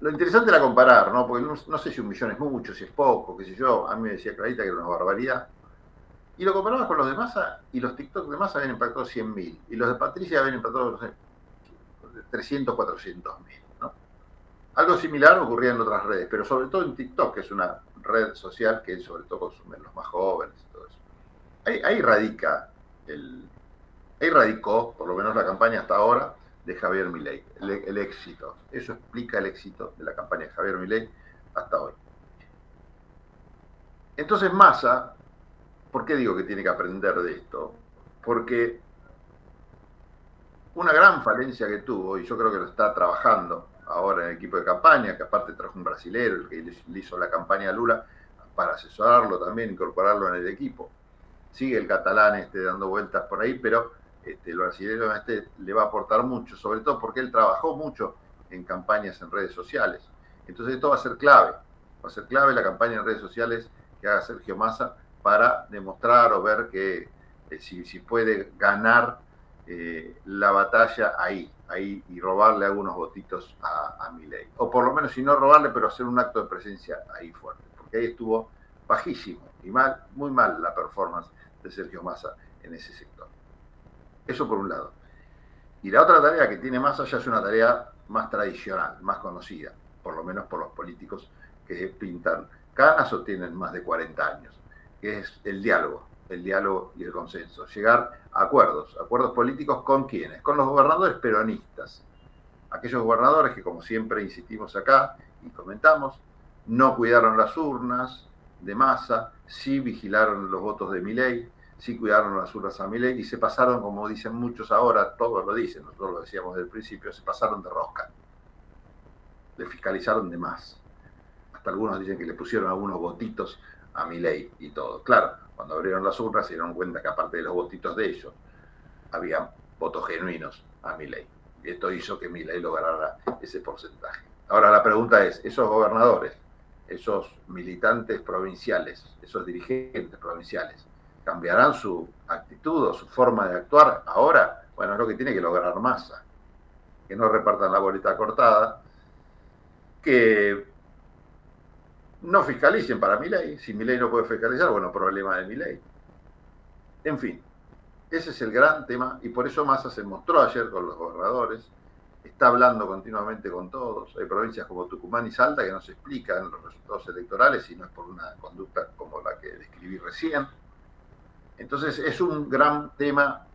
lo interesante era comparar, ¿no? Porque no, sé si un millón es mucho, si es poco, qué sé yo. A mí me decía Clarita que era una barbaridad. Y lo comparabas con los de Massa y los TikTok de Massa habían impactado 100.000 y los de Patricia habían impactado, no sé, 300, 400.000, ¿no? Algo similar ocurría en otras redes, pero sobre todo en TikTok, que es una red social que sobre todo consumen los más jóvenes y todo eso. Ahí, radica el, ahí radicó, por lo menos la campaña hasta ahora, de Javier Milei, el, éxito. Eso explica el éxito de la campaña de Javier Milei hasta hoy. Entonces Massa, ¿por qué digo que tiene que aprender de esto? Porque una gran falencia que tuvo, y yo creo que lo está trabajando, ahora en el equipo de campaña, que aparte trajo un brasilero, el que le hizo la campaña a Lula, para asesorarlo también, incorporarlo en el equipo. Sigue el catalán este dando vueltas por ahí, pero este, el brasilero este le va a aportar mucho, sobre todo porque él trabajó mucho en campañas en redes sociales. Entonces esto va a ser clave, va a ser clave la campaña en redes sociales que haga Sergio Massa para demostrar o ver que eh, si, si puede ganar eh, la batalla ahí, ahí y robarle algunos votitos a, a Milei. O por lo menos, si no robarle, pero hacer un acto de presencia ahí fuerte. Porque ahí estuvo bajísimo y mal, muy mal la performance de Sergio Massa en ese sector. Eso por un lado. Y la otra tarea que tiene Massa ya es una tarea más tradicional, más conocida, por lo menos por los políticos que pintan canas o tienen más de 40 años, que es el diálogo el diálogo y el consenso, llegar a acuerdos, acuerdos políticos con quienes, con los gobernadores peronistas, aquellos gobernadores que como siempre insistimos acá y comentamos, no cuidaron las urnas de masa, sí vigilaron los votos de Milei, sí cuidaron las urnas a Milei y se pasaron, como dicen muchos ahora, todos lo dicen, nosotros lo decíamos desde el principio, se pasaron de rosca, le fiscalizaron de más. Hasta algunos dicen que le pusieron algunos votitos a Milei y todo. Claro, cuando abrieron las urnas se dieron cuenta que aparte de los votitos de ellos, había votos genuinos a Milei. Y esto hizo que Milei lograra ese porcentaje. Ahora la pregunta es, esos gobernadores, esos militantes provinciales, esos dirigentes provinciales, ¿cambiarán su actitud o su forma de actuar ahora? Bueno, es lo que tiene que lograr Massa. Que no repartan la bolita cortada, que no fiscalicen para mi ley. Si mi ley no puede fiscalizar, bueno, problema de mi ley. En fin, ese es el gran tema y por eso Massa se mostró ayer con los gobernadores, está hablando continuamente con todos. Hay provincias como Tucumán y Salta que no se explican los resultados electorales y no es por una conducta como la que describí recién. Entonces es un gran tema,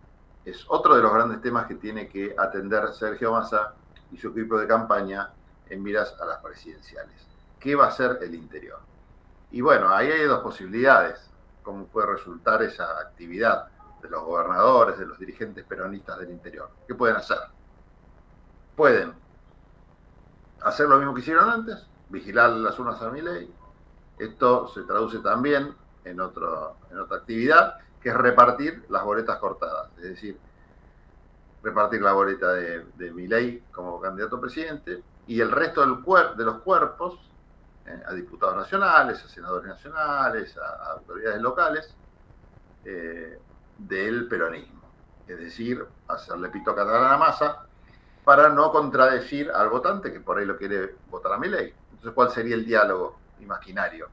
es otro de los grandes temas que tiene que atender Sergio Massa y su equipo de campaña en miras a las presidenciales qué va a ser el interior. Y bueno, ahí hay dos posibilidades, cómo puede resultar esa actividad de los gobernadores, de los dirigentes peronistas del interior. ¿Qué pueden hacer? Pueden hacer lo mismo que hicieron antes, vigilar las urnas a mi ley. Esto se traduce también en, otro, en otra actividad, que es repartir las boletas cortadas. Es decir, repartir la boleta de, de mi ley como candidato a presidente y el resto del de los cuerpos eh, a diputados nacionales, a senadores nacionales, a, autoridades locales eh, del peronismo. Es decir, hacerle pito catalán a la masa para no contradecir al votante que por ahí lo quiere votar a mi ley. Entonces, ¿cuál sería el diálogo imaginario?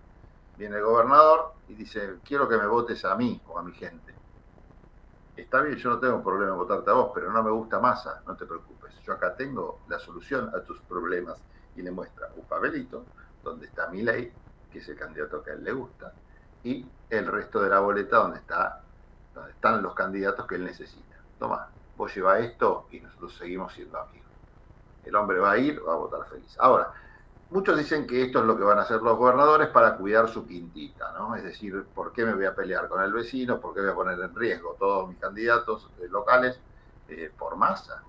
Viene el gobernador y dice, quiero que me votes a mí o a mi gente. Está bien, yo no tengo problema en votarte a vos, pero no me gusta masa, no te preocupes. Yo acá tengo la solución a tus problemas y le muestra un papelito donde está mi ley, que es el candidato que a él le gusta, y el resto de la boleta donde, está, donde están los candidatos que él necesita. Toma, vos lleva esto y nosotros seguimos siendo amigos. El hombre va a ir, va a votar feliz. Ahora, muchos dicen que esto es lo que van a hacer los gobernadores para cuidar su quintita, ¿no? Es decir, ¿por qué me voy a pelear con el vecino? ¿Por qué voy a poner en riesgo todos mis candidatos locales eh, por masa?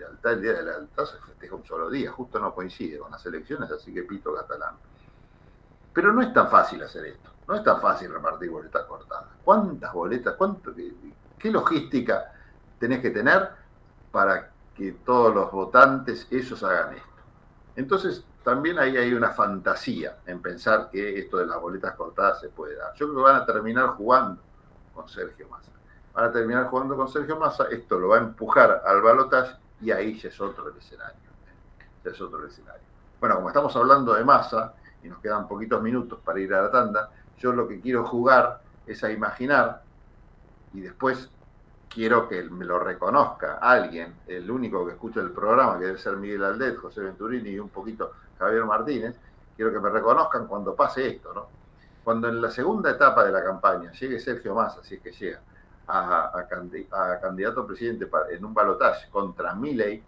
Lealtad, el día de la lealtad se festeja un solo día, justo no coincide con las elecciones, así que pito catalán. Pero no es tan fácil hacer esto, no es tan fácil repartir boletas cortadas. ¿Cuántas boletas, cuánto, qué logística tenés que tener para que todos los votantes, esos hagan esto. Entonces, también ahí hay una fantasía en pensar que esto de las boletas cortadas se puede dar. Yo creo que van a terminar jugando con Sergio Massa. Van a terminar jugando con Sergio Massa, esto lo va a empujar al balotaje y ahí ya es otro el escenario. Ya es otro escenario. Bueno, como estamos hablando de Massa y nos quedan poquitos minutos para ir a la tanda, yo lo que quiero jugar es a imaginar y después quiero que me lo reconozca alguien, el único que escucha el programa, que debe ser Miguel Aldet, José Venturini y un poquito Javier Martínez, quiero que me reconozcan cuando pase esto, ¿no? Cuando en la segunda etapa de la campaña llegue Sergio Massa, si es que llega, a, candidato a presidente en un balotaje contra Milei,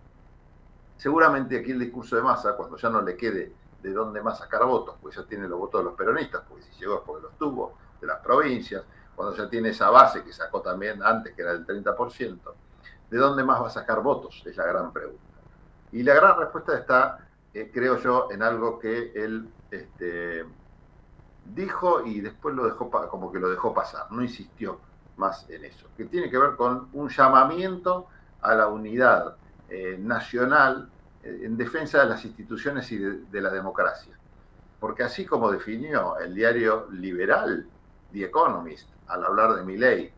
seguramente aquí el discurso de Massa, cuando ya no le quede de dónde más sacar votos, pues ya tiene los votos de los peronistas, porque si llegó es porque los tuvo, de las provincias, cuando ya tiene esa base que sacó también antes, que era del 30%, ¿de dónde más va a sacar votos? Es la gran pregunta. Y la gran respuesta está, eh, creo yo, en algo que él este, dijo y después lo dejó como que lo dejó pasar, no insistió más en eso, que tiene que ver con un llamamiento a la unidad eh, nacional eh, en defensa de las instituciones y de, la democracia. Porque así como definió el diario liberal The Economist al hablar de mi ley,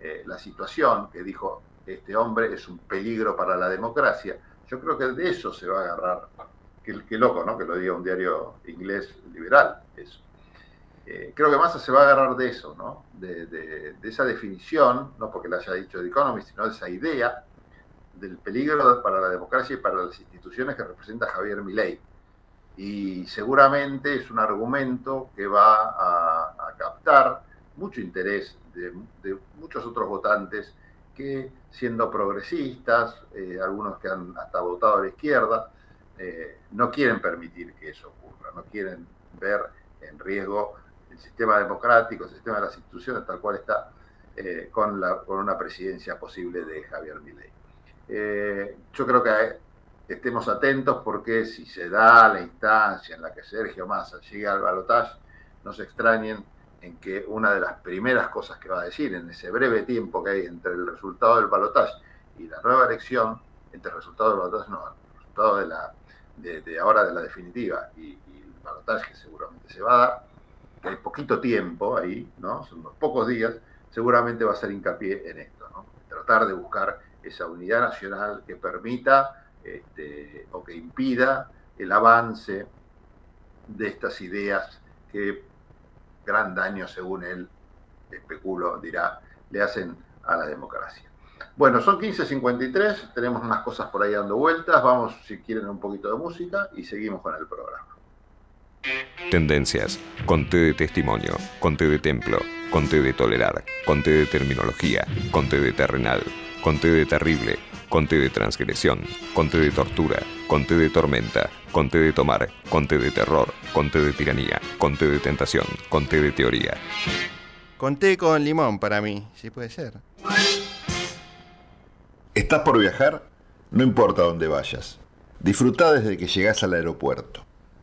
eh, la situación que dijo este hombre es un peligro para la democracia, yo creo que de eso se va a agarrar. Qué, loco, ¿no? Que lo diga un diario inglés liberal, eso. Eh, creo que Massa se va a agarrar de eso, ¿no? De, esa definición, no porque la haya dicho The Economist, sino de esa idea del peligro para la democracia y para las instituciones que representa Javier Milei. Y seguramente es un argumento que va a captar mucho interés de, muchos otros votantes que siendo progresistas, eh, algunos que han hasta votado a la izquierda, eh, no quieren permitir que eso ocurra, no quieren ver en riesgo el sistema democrático, el sistema de las instituciones tal cual está eh, con, la, con una presidencia posible de Javier Milei. yo creo que estemos atentos porque si se da la instancia en la que Sergio Massa llegue al balotaje, no se extrañen en que una de las primeras cosas que va a decir en ese breve tiempo que hay entre el resultado del balotaje y la nueva elección, entre el resultado del balotaje, no, el resultado de, la, de, ahora de la definitiva y, el balotaje que seguramente se va a dar, que hay poquito tiempo ahí, ¿no? son unos pocos días, seguramente va a ser hincapié en esto, ¿no? tratar de buscar esa unidad nacional que permita este, o que impida el avance de estas ideas que gran daño, según él, especulo, dirá, le hacen a la democracia. Bueno, son 15.53, tenemos unas cosas por ahí dando vueltas, vamos si quieren un poquito de música y seguimos con el programa. Tendencias, conté de testimonio, conté de templo, conté de tolerar, conté de terminología, conté de terrenal, conté de terrible, conté de transgresión, conté de tortura, conté de tormenta, conté de tomar, conté de terror, conté de tiranía, conté de tentación, conté de teoría. Conté con limón para mí, si puede ser. ¿Estás por viajar? No importa dónde vayas. Disfruta desde que llegas al aeropuerto.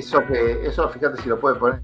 Eso que, eso fíjate si lo puede poner.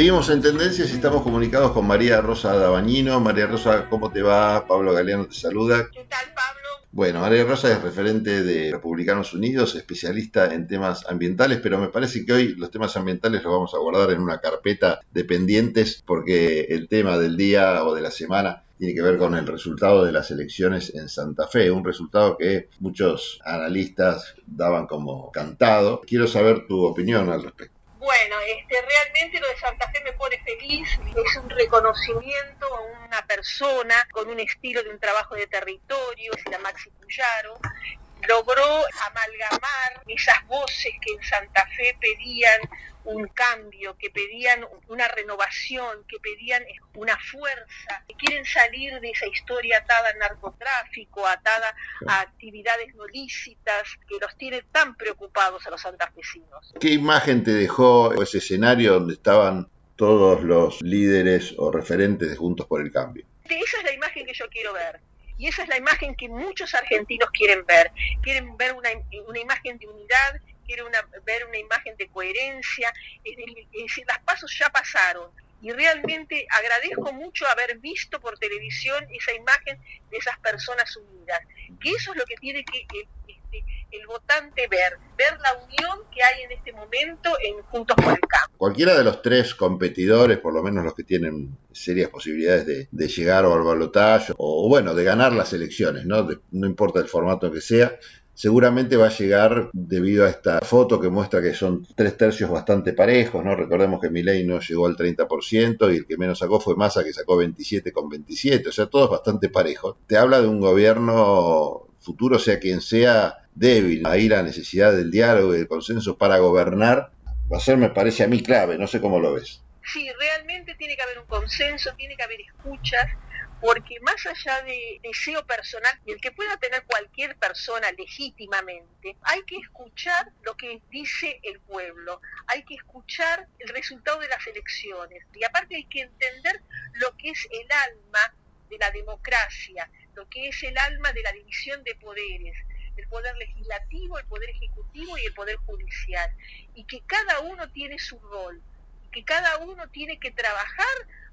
Seguimos en tendencias y estamos comunicados con María Rosa Dabañino. María Rosa, ¿cómo te va? Pablo Galeano te saluda. ¿Qué tal, Pablo? Bueno, María Rosa es referente de Republicanos Unidos, especialista en temas ambientales, pero me parece que hoy los temas ambientales los vamos a guardar en una carpeta de pendientes porque el tema del día o de la semana tiene que ver con el resultado de las elecciones en Santa Fe, un resultado que muchos analistas daban como cantado. Quiero saber tu opinión al respecto. Bueno, este, realmente lo de Santa Fe me pone feliz, es un reconocimiento a una persona con un estilo de un trabajo de territorio, es la Maxi Puyaro, logró amalgamar esas voces que en Santa Fe pedían un cambio, que pedían una renovación, que pedían una fuerza, que quieren salir de esa historia atada al narcotráfico, atada a actividades no lícitas, que los tiene tan preocupados a los santafesinos. ¿Qué imagen te dejó ese escenario donde estaban todos los líderes o referentes de Juntos por el Cambio? Esa es la imagen que yo quiero ver. Y esa es la imagen que muchos argentinos quieren ver. Quieren ver una, una imagen de unidad, quieren una- ver una imagen de coherencia. Es decir, las pasos ya pasaron. Y realmente agradezco mucho haber visto por televisión esa imagen de esas personas unidas. Que eso es lo que tiene que el, este, el votante ver. Ver la unión que hay en este momento en Juntos por el Cambio. Cualquiera de los tres competidores, por lo menos los que tienen serias posibilidades de, de llegar o al balotaje o bueno, de ganar las elecciones, ¿no? De- no importa el formato que sea, seguramente va a llegar debido a esta foto que muestra que son tres tercios bastante parejos, ¿no? Recordemos que Milei no llegó al 30% y el que menos sacó fue Massa que sacó 27 con 27, o sea, todos bastante parejos. Te habla de un gobierno futuro, sea quien sea, débil. Ahí la necesidad del diálogo y del consenso para gobernar va a ser, me parece a mí, clave, no sé cómo lo ves. Sí, realmente tiene que haber un consenso, tiene que haber escuchas, porque más allá de deseo personal, y el que pueda tener cualquier persona legítimamente, hay que escuchar lo que dice el pueblo, hay que escuchar el resultado de las elecciones, y aparte hay que entender lo que es el alma de la democracia, lo que es el alma de la división de poderes, el poder legislativo, el poder ejecutivo y el poder judicial, y que cada uno tiene su rol, que cada uno tiene que trabajar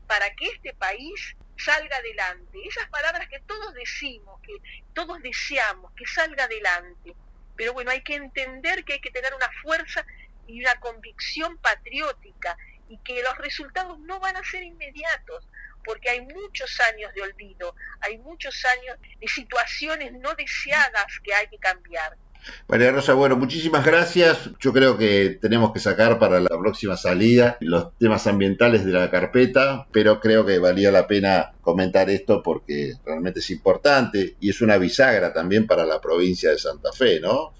para que este país salga adelante. Esas palabras que todos decimos, que todos deseamos, que salga adelante. Pero bueno, hay que entender que hay que tener una fuerza y una convicción patriótica y que los resultados no van a ser inmediatos, porque hay muchos años de olvido, hay muchos años de situaciones no deseadas que hay que cambiar. María Rosa, bueno, muchísimas gracias. Yo creo que tenemos que sacar para la próxima salida los temas ambientales de la carpeta, pero creo que valía la pena comentar esto porque realmente es importante y es una bisagra también para la provincia de Santa Fe, ¿no?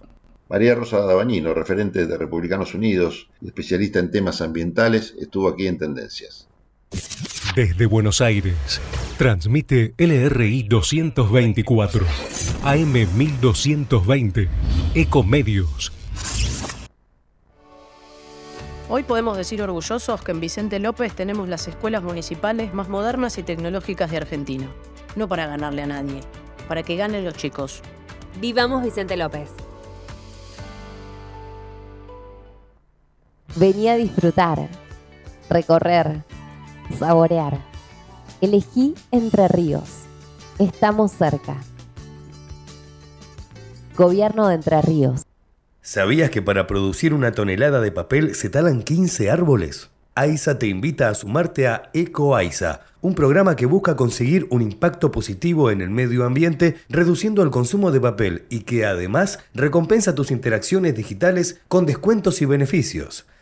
María Rosa Dabañino, referente de Republicanos Unidos, especialista en temas ambientales, estuvo aquí en Tendencias. Desde Buenos Aires, transmite LRI 224, AM 1220, Ecomedios. Hoy podemos decir orgullosos que en Vicente López tenemos las escuelas municipales más modernas y tecnológicas de Argentina. No para ganarle a nadie, para que ganen los chicos. Vivamos Vicente López. Vení a disfrutar, recorrer, saborear. Elegí Entre Ríos. Estamos cerca. Gobierno de Entre Ríos. ¿Sabías que para producir una tonelada de papel se talan 15 árboles? AISA te invita a sumarte a EcoAISA, un programa que busca conseguir un impacto positivo en el medio ambiente reduciendo el consumo de papel y que además recompensa tus interacciones digitales con descuentos y beneficios.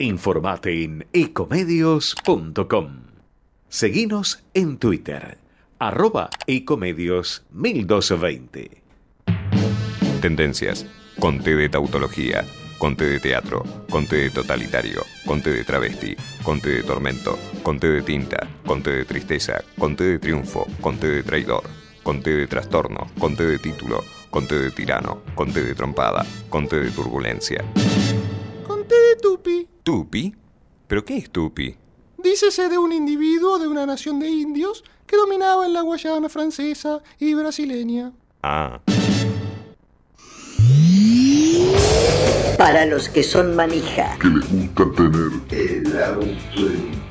Informate en ecomedios.com. Seguinos en Twitter, arroba ecomedios 1220. Tendencias. Conté de tautología. Conté de teatro. Conté de totalitario. Conté de travesti. Conté de tormento. Conté de tinta. Conté de tristeza. Conté de triunfo. Conté de traidor. Conté de trastorno. Conté de título. Conté de tirano. Conté de trompada. Conté de turbulencia. ¿Tupi? ¿Pero qué es Tupi? Dícese de un individuo de una nación de indios que dominaba en la Guayana francesa y brasileña. Ah. Para los que son manija. Que les gusta tener el auto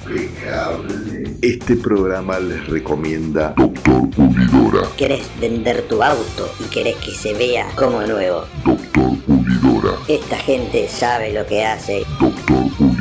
impecable. Este programa les recomienda Doctor Pulidora. ¿Querés vender tu auto y querés que se vea como nuevo? Doctor Pulidora. Esta gente sabe lo que hace. Doctor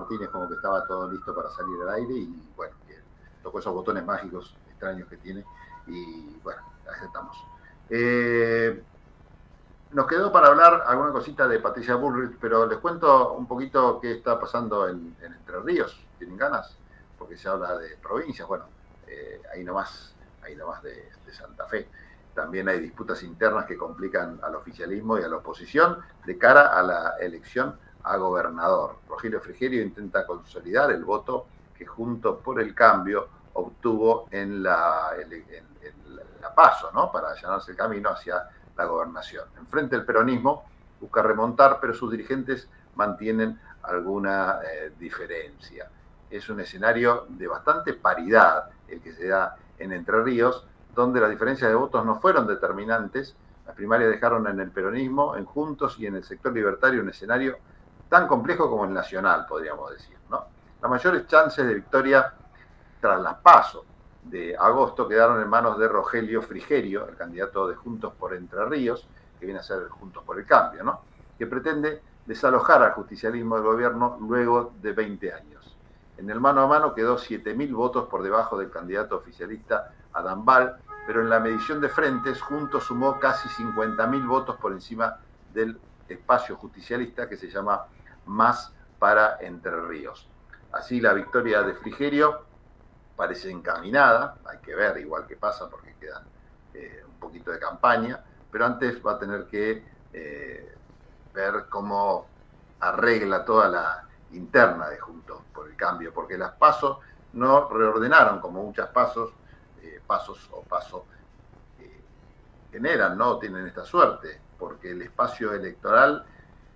Martínez como que estaba todo listo para salir al aire y bueno, tocó esos botones mágicos extraños que tiene y bueno, ahí estamos. Eh, nos quedó para hablar alguna cosita de Patricia Bullrich, pero les cuento un poquito qué está pasando en, en Entre Ríos. ¿Tienen ganas? Porque se habla de provincias, bueno, eh, ahí nomás, ahí nomás de, de Santa Fe. También hay disputas internas que complican al oficialismo y a la oposición de cara a la elección a gobernador. Rogelio Frigerio intenta consolidar el voto que junto por el cambio obtuvo en la, paso, ¿no? Para allanarse el camino hacia la gobernación. Enfrente el peronismo busca remontar, pero sus dirigentes mantienen alguna eh, diferencia. Es un escenario de bastante paridad el que se da en Entre Ríos, donde las diferencias de votos no fueron determinantes. Las primarias dejaron en el peronismo, en Juntos y en el sector libertario un escenario tan complejo como el nacional, podríamos decir. ¿no? Las mayores chances de victoria tras las pasos de agosto quedaron en manos de Rogelio Frigerio, el candidato de Juntos por Entre Ríos, que viene a ser Juntos por el Cambio, ¿no? que pretende desalojar al justicialismo del gobierno luego de 20 años. En el mano a mano quedó 7.000 votos por debajo del candidato oficialista Adam Bal, pero en la medición de frentes Juntos sumó casi 50.000 votos por encima del espacio justicialista que se llama Más para Entre Ríos. Así la victoria de Frigerio parece encaminada, hay que ver igual que pasa porque queda eh, un poquito de campaña, pero antes va a tener que eh, ver cómo arregla toda la interna de Juntos por el Cambio, porque las pasos no reordenaron como muchas pasos, eh, pasos o paso eh, generan, ¿no? Tienen esta suerte, porque el espacio electoral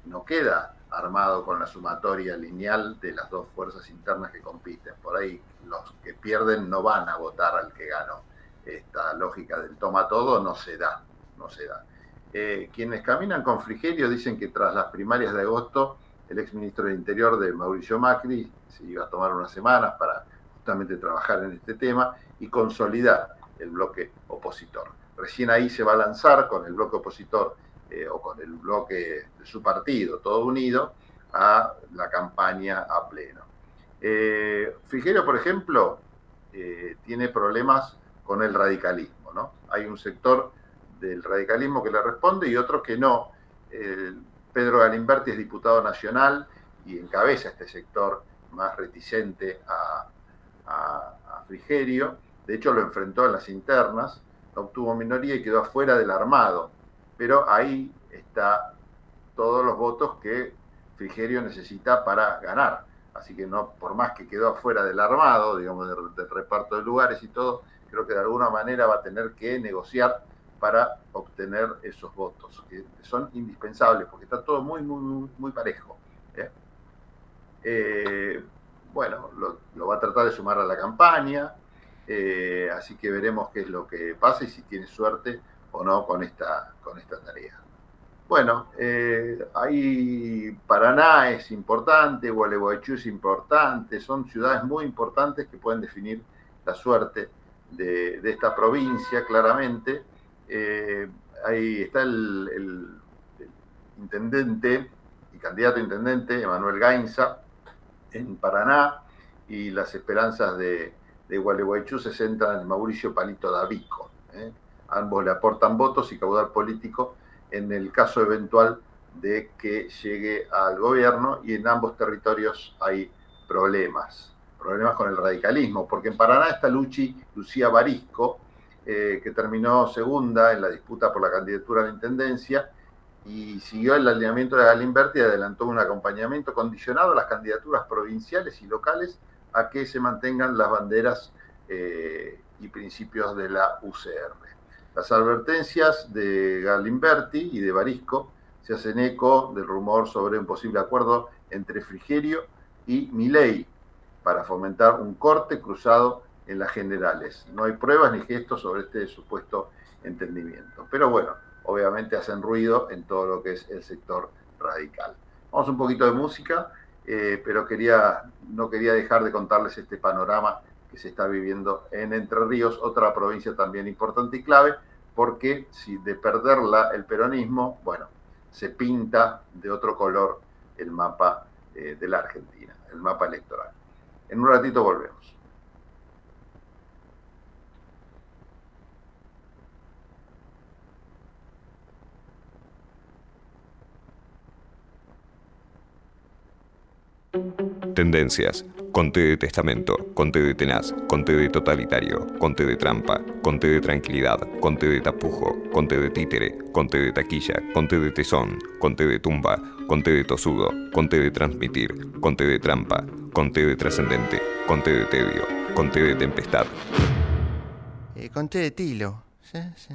no queda armado con la sumatoria lineal de las dos fuerzas internas que compiten. Por ahí los que pierden no van a votar al que ganó. Esta lógica del toma todo no se da, no se da. Eh, quienes caminan con Frigerio dicen que tras las primarias de agosto, el exministro del Interior de Mauricio Macri se iba a tomar unas semanas para justamente trabajar en este tema y consolidar el bloque opositor. Recién ahí se va a lanzar con el bloque opositor eh, o con el bloque de su partido, todo unido, a la campaña a pleno. Eh, Frigerio, por ejemplo, eh, tiene problemas con el radicalismo. ¿no? Hay un sector del radicalismo que le responde y otro que no. Pedro Galimberti es diputado nacional y encabeza este sector más reticente a, a, Frigerio. De hecho, lo enfrentó en las internas, obtuvo minoría y quedó afuera del armado. Pero ahí está todos los votos que Frigerio necesita para ganar. Así que no, por más que quedó afuera del armado, digamos, del, reparto de lugares y todo, creo que de alguna manera va a tener que negociar para obtener esos votos, que son indispensables, porque está todo muy, muy, muy parejo. ¿eh? Eh, bueno, lo, lo, va a tratar de sumar a la campaña, eh, así que veremos qué es lo que pasa y si tiene suerte o no con esta, con esta tarea. Bueno, ahí Paraná es importante, Gualeguaychú es importante, son ciudades muy importantes que pueden definir la suerte de, de esta provincia claramente. Eh, ahí está el, intendente y candidato a intendente, Emanuel Gainza, en Paraná, y las esperanzas de, de Gualeguaychú se centran en Mauricio Palito Davico. ¿eh? Ambos le aportan votos y caudal político en el caso eventual de que llegue al gobierno y en ambos territorios hay problemas, problemas con el radicalismo, porque en Paraná está Luchi, Lucía Barisco, eh, que terminó segunda en la disputa por la candidatura a la intendencia y siguió el alineamiento de Galimberti y adelantó un acompañamiento condicionado a las candidaturas provinciales y locales a que se mantengan las banderas eh, y principios de la UCR. Las advertencias de Galimberti y de Barisco se hacen eco del rumor sobre un posible acuerdo entre Frigerio y Milei para fomentar un corte cruzado en las generales. No hay pruebas ni gestos sobre este supuesto entendimiento. Pero bueno, obviamente hacen ruido en todo lo que es el sector radical. Vamos un poquito de música, eh, pero quería, no quería dejar de contarles este panorama que se está viviendo en Entre Ríos, otra provincia también importante y clave, porque si de perderla el peronismo, bueno, se pinta de otro color el mapa eh, de la Argentina, el mapa electoral. En un ratito volvemos. Tendencias. Conté de testamento, conté de tenaz, conté de totalitario, conté de trampa, conté de tranquilidad, conté de tapujo, conté de títere, conté de taquilla, conté de tesón, conté de tumba, conté de tosudo, conté de transmitir, conté de trampa, conté de trascendente, conté de tedio, conté de tempestad. Eh, conté de tilo. ¿Sí? Sí.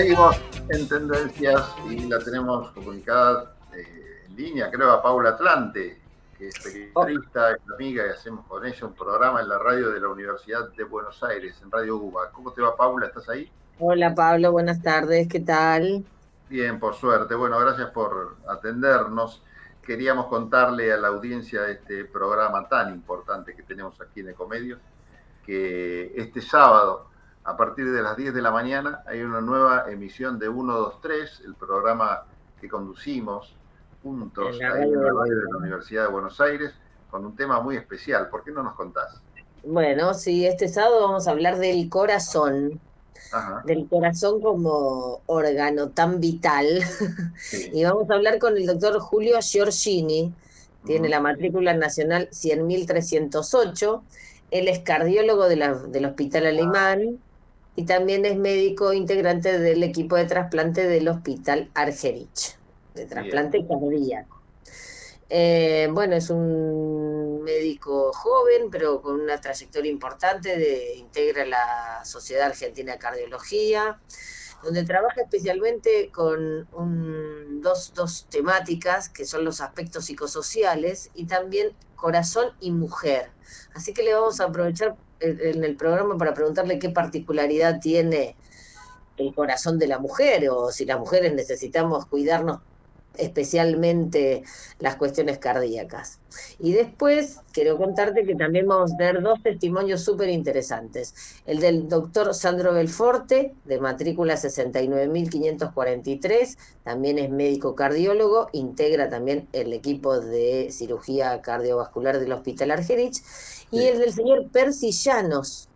Seguimos en tendencias y la tenemos comunicada eh, en línea, creo, a Paula Atlante, que es periodista, es amiga y hacemos con ella un programa en la radio de la Universidad de Buenos Aires, en Radio UBA. ¿Cómo te va, Paula? ¿Estás ahí? Hola Pablo, buenas tardes, ¿qué tal? Bien, por suerte. Bueno, gracias por atendernos. Queríamos contarle a la audiencia de este programa tan importante que tenemos aquí en Ecomedios, que este sábado, a partir de las 10 de la mañana, hay una nueva emisión de 123, el programa que conducimos juntos En la ahí en la radio. de la Universidad de Buenos Aires, con un tema muy especial. ¿Por qué no nos contás? Bueno, sí, este sábado vamos a hablar del corazón, Ajá. del corazón como órgano tan vital. Y vamos a hablar con el doctor Julio Giorgini, tiene la matrícula nacional 100.308. Él es cardiólogo de la- del Hospital Alemán y también es médico integrante del equipo de trasplante del Hospital Argerich, de trasplante cardíaco. Eh, bueno, es un médico joven, pero con una trayectoria importante, de, integra la Sociedad Argentina de Cardiología, donde trabaja especialmente con un- dos, dos temáticas, que son los aspectos psicosociales y también corazón y mujer. Así que le vamos a aprovechar en el programa para preguntarle qué particularidad tiene el corazón de la mujer o si las mujeres necesitamos cuidarnos especialmente las cuestiones cardíacas. Y después quiero contarte que también vamos a tener dos testimonios súper interesantes. El del doctor Sandro Belforte, de matrícula 69.543, también es médico cardiólogo, integra también el equipo de cirugía cardiovascular del Hospital Argerich. Y el del señor Percy Llanos,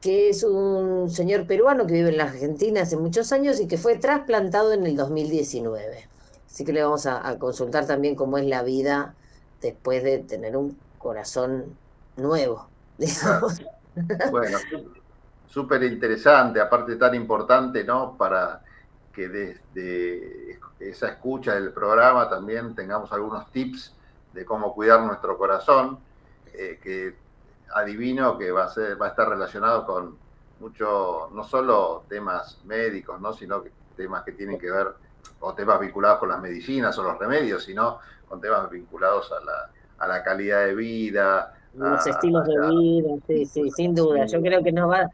que es un señor peruano que vive en la Argentina hace muchos años y que fue trasplantado en el 2019. Así que le vamos a, consultar también cómo es la vida después de tener un corazón nuevo, digamos. Bueno, sú- súper interesante, aparte tan importante, ¿no? Para que desde esa escucha del programa también tengamos algunos tips de cómo cuidar nuestro corazón, eh, que adivino que va a ser, va a estar relacionado con mucho, no solo temas médicos, ¿no? Sino que temas que tienen que ver, o temas vinculados con las medicinas o los remedios, sino con temas vinculados a la, a la calidad de vida, Los a- estilos de vida, sí, sí, sin duda. Yo creo que nos va,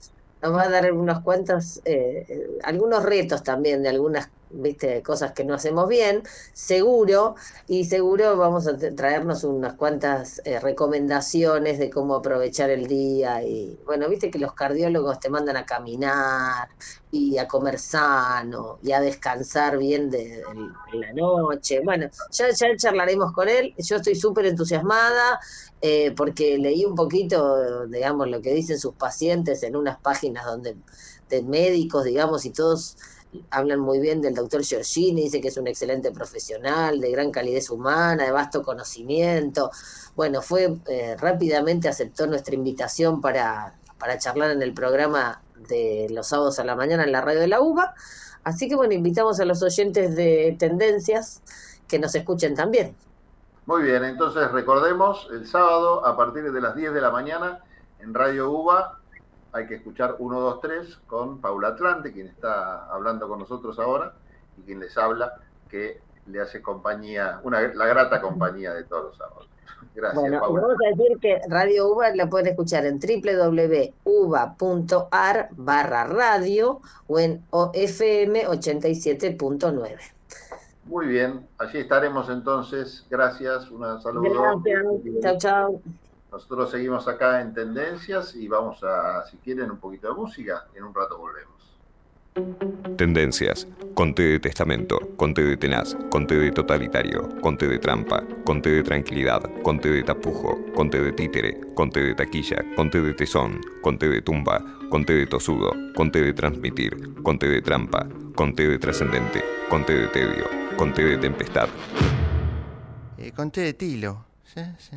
nos va a dar unos cuantos, eh, eh, algunos retos también de algunas, viste, cosas que no hacemos bien, seguro, y seguro vamos a traernos unas cuantas eh, recomendaciones de cómo aprovechar el día. Y bueno, viste que los cardiólogos te mandan a caminar y a comer sano y a descansar bien de, de la noche. Bueno, ya, ya charlaremos con él. Yo estoy súper entusiasmada eh, porque leí un poquito, digamos, lo que dicen sus pacientes en unas páginas donde de médicos, digamos, y todos hablan muy bien del doctor Giorgini, dice que es un excelente profesional, de gran calidez humana, de vasto conocimiento. Bueno, fue eh, rápidamente aceptó nuestra invitación para, para charlar en el programa de los sábados a la mañana en la radio de la UBA. Así que bueno, invitamos a los oyentes de Tendencias que nos escuchen también. Muy bien, entonces recordemos, el sábado a partir de las 10 de la mañana en Radio UBA hay que escuchar 1, 2, 3 con Paula Atlante, quien está hablando con nosotros ahora y quien les habla, que le hace compañía, una, la grata compañía de todos los sábados. Gracias, Bueno, Paula. vamos a decir que Radio UBA la pueden escuchar en www.uba.ar barra radio o en OFM 87.9. Muy bien, allí estaremos entonces. Gracias, un saludo. Gracias, chao, chao. Nosotros seguimos acá en Tendencias y vamos a, si quieren, un poquito de música. En un rato volvemos. Tendencias. Conte de testamento, conte de tenaz, conte de totalitario, conte de trampa, conte de tranquilidad, conte de tapujo, conte de títere, conte de taquilla, conte de tesón, conte de tumba, conte de tosudo, conte de transmitir, conte de trampa, conte de trascendente, conte de tedio, conte de tempestad. Eh, conté de tilo. Sí, sí.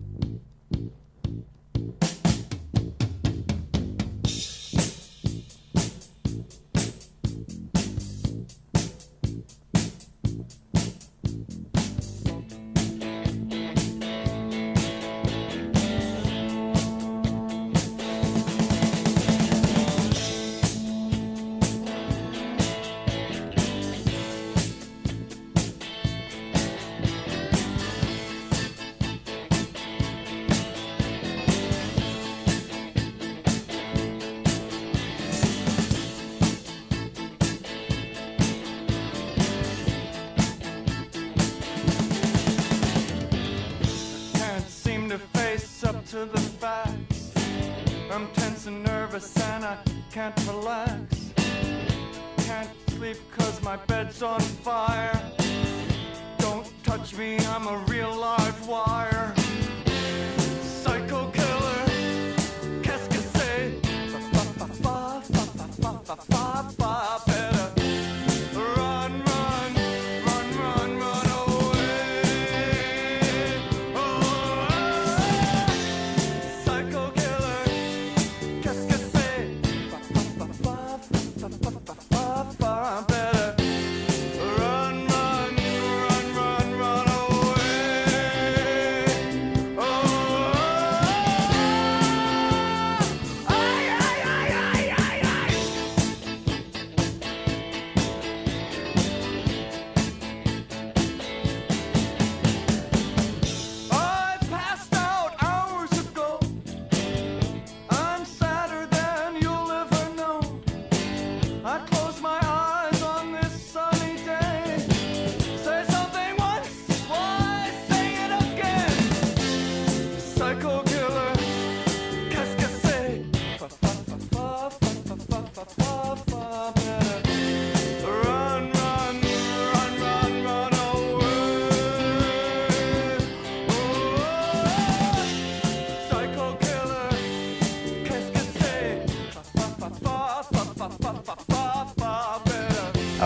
you. Can't relax. Can't sleep cause my bed's on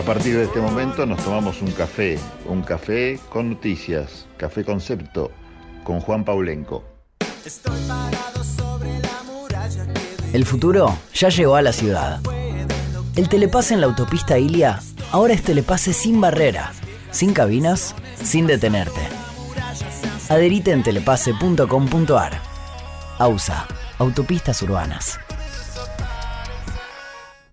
partir de este momento nos tomamos un café, un café con noticias, café concepto, con Juan Paulenco. El futuro ya llegó a la ciudad. El telepase en la autopista Ilia ahora es telepase sin barrera, sin cabinas, sin detenerte. Adherite en telepase.com.ar. AUSA, Autopistas Urbanas.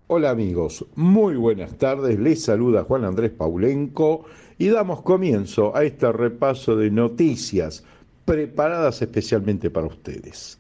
Hola amigos, muy buenas tardes. Les saluda Juan Andrés Paulenco y damos comienzo a este repaso de noticias preparadas especialmente para ustedes.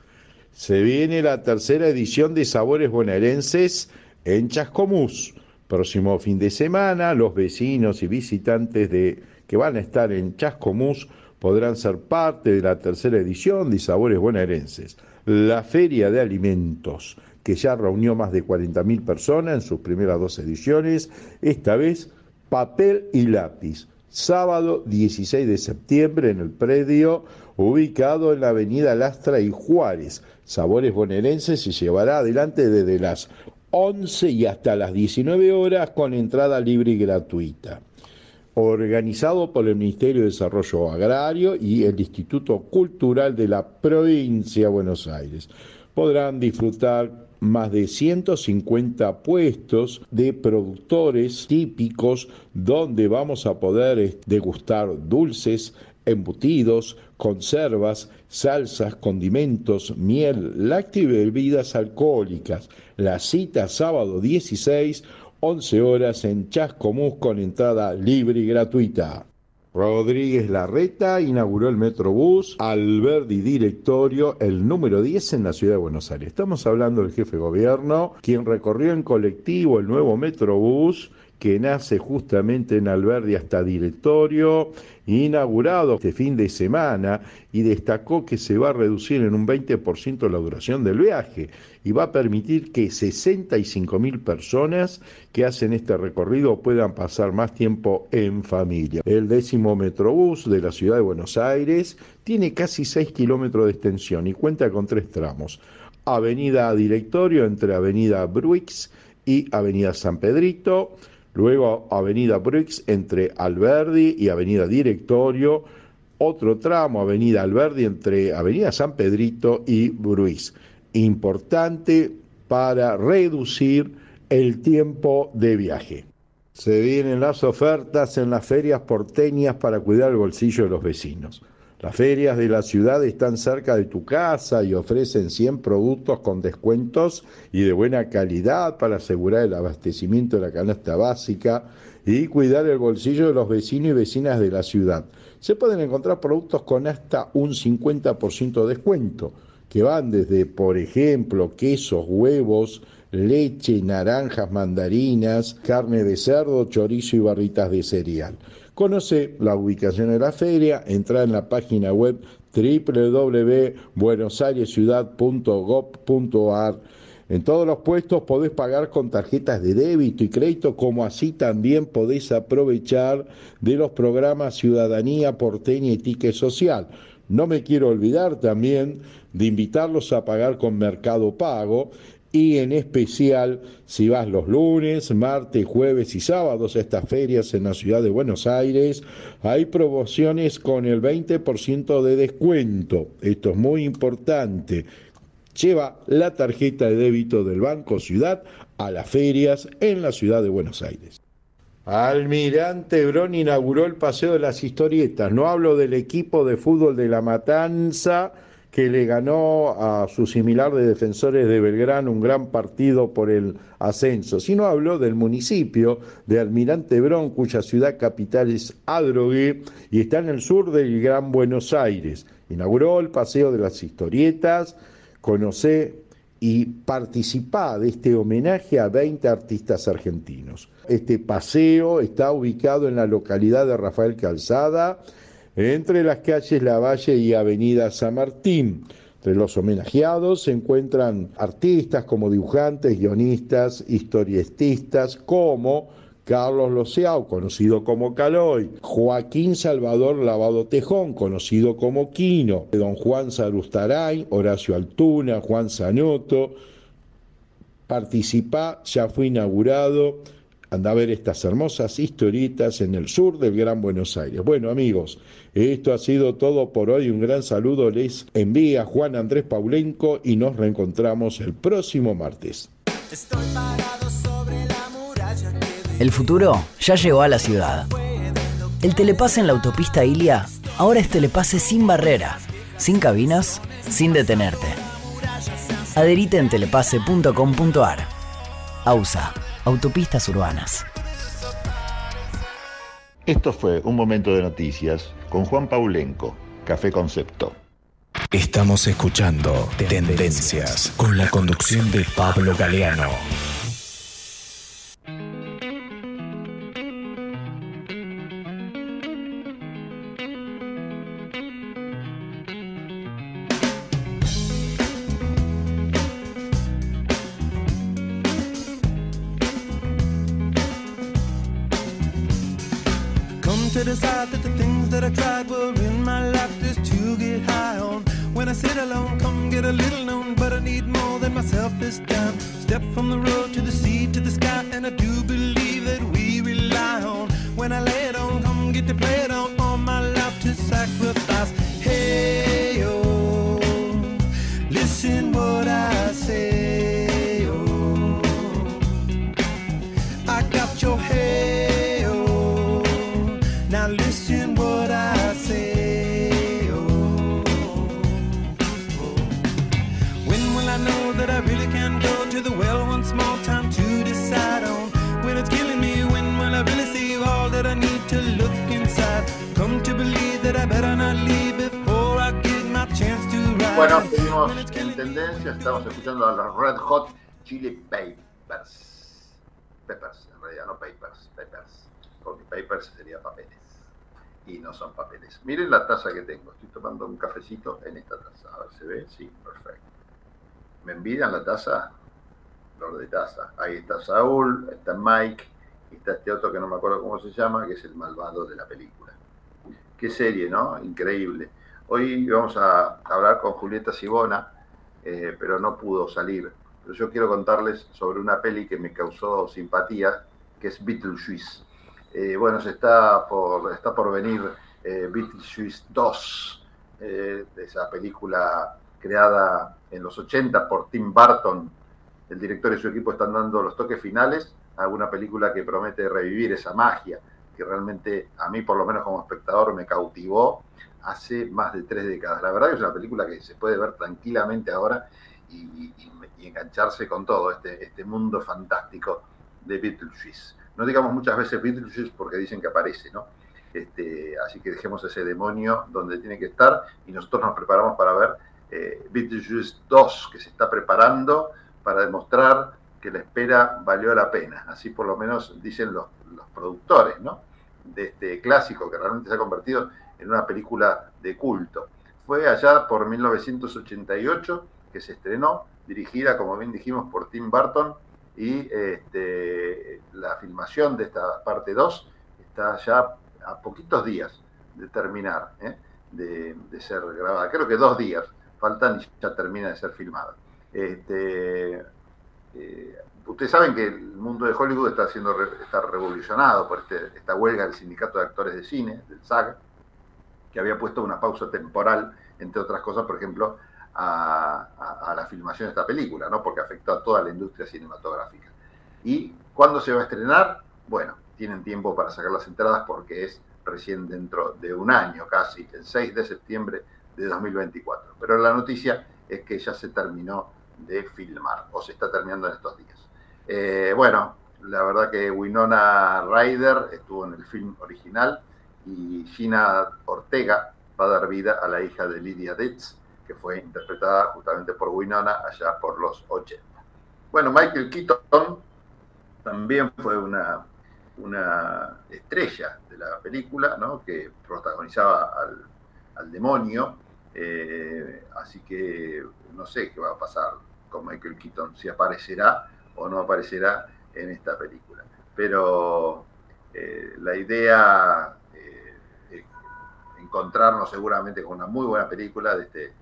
Se viene la tercera edición de Sabores Bonaerenses en Chascomús, Próximo fin de semana, los vecinos y visitantes de, que van a estar en Chascomús podrán ser parte de la tercera edición de Sabores Bonaerenses, la Feria de Alimentos, que ya reunió más de 40.000 personas en sus primeras dos ediciones, esta vez papel y lápiz. Sábado 16 de septiembre en el predio ubicado en la avenida Lastra y Juárez. Sabores Bonaerenses se llevará adelante desde las 11 y hasta las 19 horas con entrada libre y gratuita. Organizado por el Ministerio de Desarrollo Agrario y el Instituto Cultural de la Provincia de Buenos Aires. Podrán disfrutar más de 150 puestos de productores típicos donde vamos a poder degustar dulces, embutidos, conservas, salsas, condimentos, miel, lácteo y bebidas alcohólicas. La cita sábado 16, 11 horas en Chascomús con entrada libre y gratuita. Rodríguez Larreta inauguró el Metrobús Alberdi Directorio, el número 10 en la ciudad de Buenos Aires. Estamos hablando del jefe de gobierno, quien recorrió en colectivo el nuevo Metrobús que nace justamente en Alberdi hasta directorio, inaugurado este fin de semana y destacó que se va a reducir en un 20% la duración del viaje y va a permitir que 65 mil personas que hacen este recorrido puedan pasar más tiempo en familia. El décimo Metrobús de la ciudad de Buenos Aires tiene casi 6 kilómetros de extensión y cuenta con tres tramos. Avenida Directorio entre Avenida Bruix y Avenida San Pedrito, luego Avenida Brooks entre Alberdi y Avenida Directorio, otro tramo Avenida Alberdi entre Avenida San Pedrito y Bruis. Importante para reducir el tiempo de viaje. Se vienen las ofertas en las ferias porteñas para cuidar el bolsillo de los vecinos. Las ferias de la ciudad están cerca de tu casa y ofrecen 100 productos con descuentos y de buena calidad para asegurar el abastecimiento de la canasta básica y cuidar el bolsillo de los vecinos y vecinas de la ciudad. Se pueden encontrar productos con hasta un 50% de descuento, que van desde, por ejemplo, quesos, huevos, leche, naranjas, mandarinas, carne de cerdo, chorizo y barritas de cereal. Conoce la ubicación de la feria, entra en la página web www.buenosairesciudad.gov.ar. En todos los puestos podés pagar con tarjetas de débito y crédito, como así también podés aprovechar de los programas Ciudadanía Porteña y Ticket Social. No me quiero olvidar también de invitarlos a pagar con Mercado Pago y en especial si vas los lunes, martes, jueves y sábados a estas ferias en la ciudad de Buenos Aires, hay promociones con el 20% de descuento. Esto es muy importante. Lleva la tarjeta de débito del Banco Ciudad a las ferias en la ciudad de Buenos Aires. Almirante Brón inauguró el Paseo de las Historietas. No hablo del equipo de fútbol de La Matanza, que le ganó a su similar de defensores de Belgrano un gran partido por el ascenso, sino habló del municipio de Almirante Brón, cuya ciudad capital es Adrogué y está en el sur del Gran Buenos Aires. Inauguró el Paseo de las Historietas, conocé y participá de este homenaje a 20 artistas argentinos. Este paseo está ubicado en la localidad de Rafael Calzada, entre las calles Lavalle y Avenida San Martín. Entre los homenajeados se encuentran artistas como dibujantes, guionistas, historietistas, como Carlos Loceau, conocido como Caloy, Joaquín Salvador Lavado Tejón, conocido como Quino, don Juan Sarustaray, Horacio Altuna, Juan Sanoto. Participá, ya fue inaugurado. Anda a ver estas hermosas historietas en el sur del Gran Buenos Aires. Bueno, amigos, esto ha sido todo por hoy. Un gran saludo les envía Juan Andrés Paulenco y nos reencontramos el próximo martes. El futuro ya llegó a la ciudad. El telepase en la autopista Ilia ahora es telepase sin barrera, sin cabinas, sin detenerte. Adherite en telepase.com.ar. AUSA, Autopistas Urbanas. Esto fue un momento de noticias con Juan Paulenco, Café Concepto. Estamos escuchando Tendencias con la conducción de Pablo Galeano. Sería papeles. Y no son papeles. Miren la taza que tengo. Estoy tomando un cafecito en esta taza. A ver, ¿se ve? Sí, perfecto. ¿Me envidian la taza? Flor de taza. Ahí está Saúl, está Mike, está este otro que no me acuerdo cómo se llama, que es el malvado de la película. Qué serie, ¿no? Increíble. Hoy vamos a hablar con Julieta Sibona, eh, pero no pudo salir. Pero yo quiero contarles sobre una peli que me causó simpatía, que es Beetlejuice. Eh, bueno, se está por, está por venir eh, Beetlejuice 2, eh, esa película creada en los 80 por Tim Burton. El director y su equipo están dando los toques finales a una película que promete revivir esa magia, que realmente a mí, por lo menos como espectador, me cautivó hace más de tres décadas. La verdad que es una película que se puede ver tranquilamente ahora y, engancharse con todo este, este mundo fantástico de Beetlejuice. No digamos muchas veces Beetlejuice porque dicen que aparece, ¿no? Este, así que dejemos ese demonio donde tiene que estar y nosotros nos preparamos para ver eh, Beetlejuice 2 que se está preparando para demostrar que la espera valió la pena. Así por lo menos dicen los, los productores, ¿no? De este clásico que realmente se ha convertido en una película de culto. Fue allá por 1988 que se estrenó, dirigida, como bien dijimos, por Tim Burton, y este, la filmación de esta parte 2 está ya a poquitos días de terminar, ¿eh? de, ser grabada. Creo que dos días faltan y ya termina de ser filmada. Este, eh, ustedes saben que el mundo de Hollywood está siendo re- está revolucionado por este- esta huelga del sindicato de actores de cine, del SAG, que había puesto una pausa temporal, entre otras cosas, por ejemplo, a, la filmación de esta película, ¿no? porque afectó a toda la industria cinematográfica. ¿Y cuándo se va a estrenar? Bueno, tienen tiempo para sacar las entradas porque es recién dentro de un año casi, el 6 de septiembre de 2024. Pero la noticia es que ya se terminó de filmar, o se está terminando en estos días. Eh, bueno, la verdad que Winona Ryder estuvo en el film original y Gina Ortega va a dar vida a la hija de Lydia Ditz, que fue interpretada justamente por Winona allá por los 80. Bueno, Michael Keaton también fue una, una estrella de la película, ¿no? que protagonizaba al, al demonio, eh, así que no sé qué va a pasar con Michael Keaton, si aparecerá o no aparecerá en esta película. Pero eh, la idea eh, es encontrarnos seguramente con una muy buena película de este,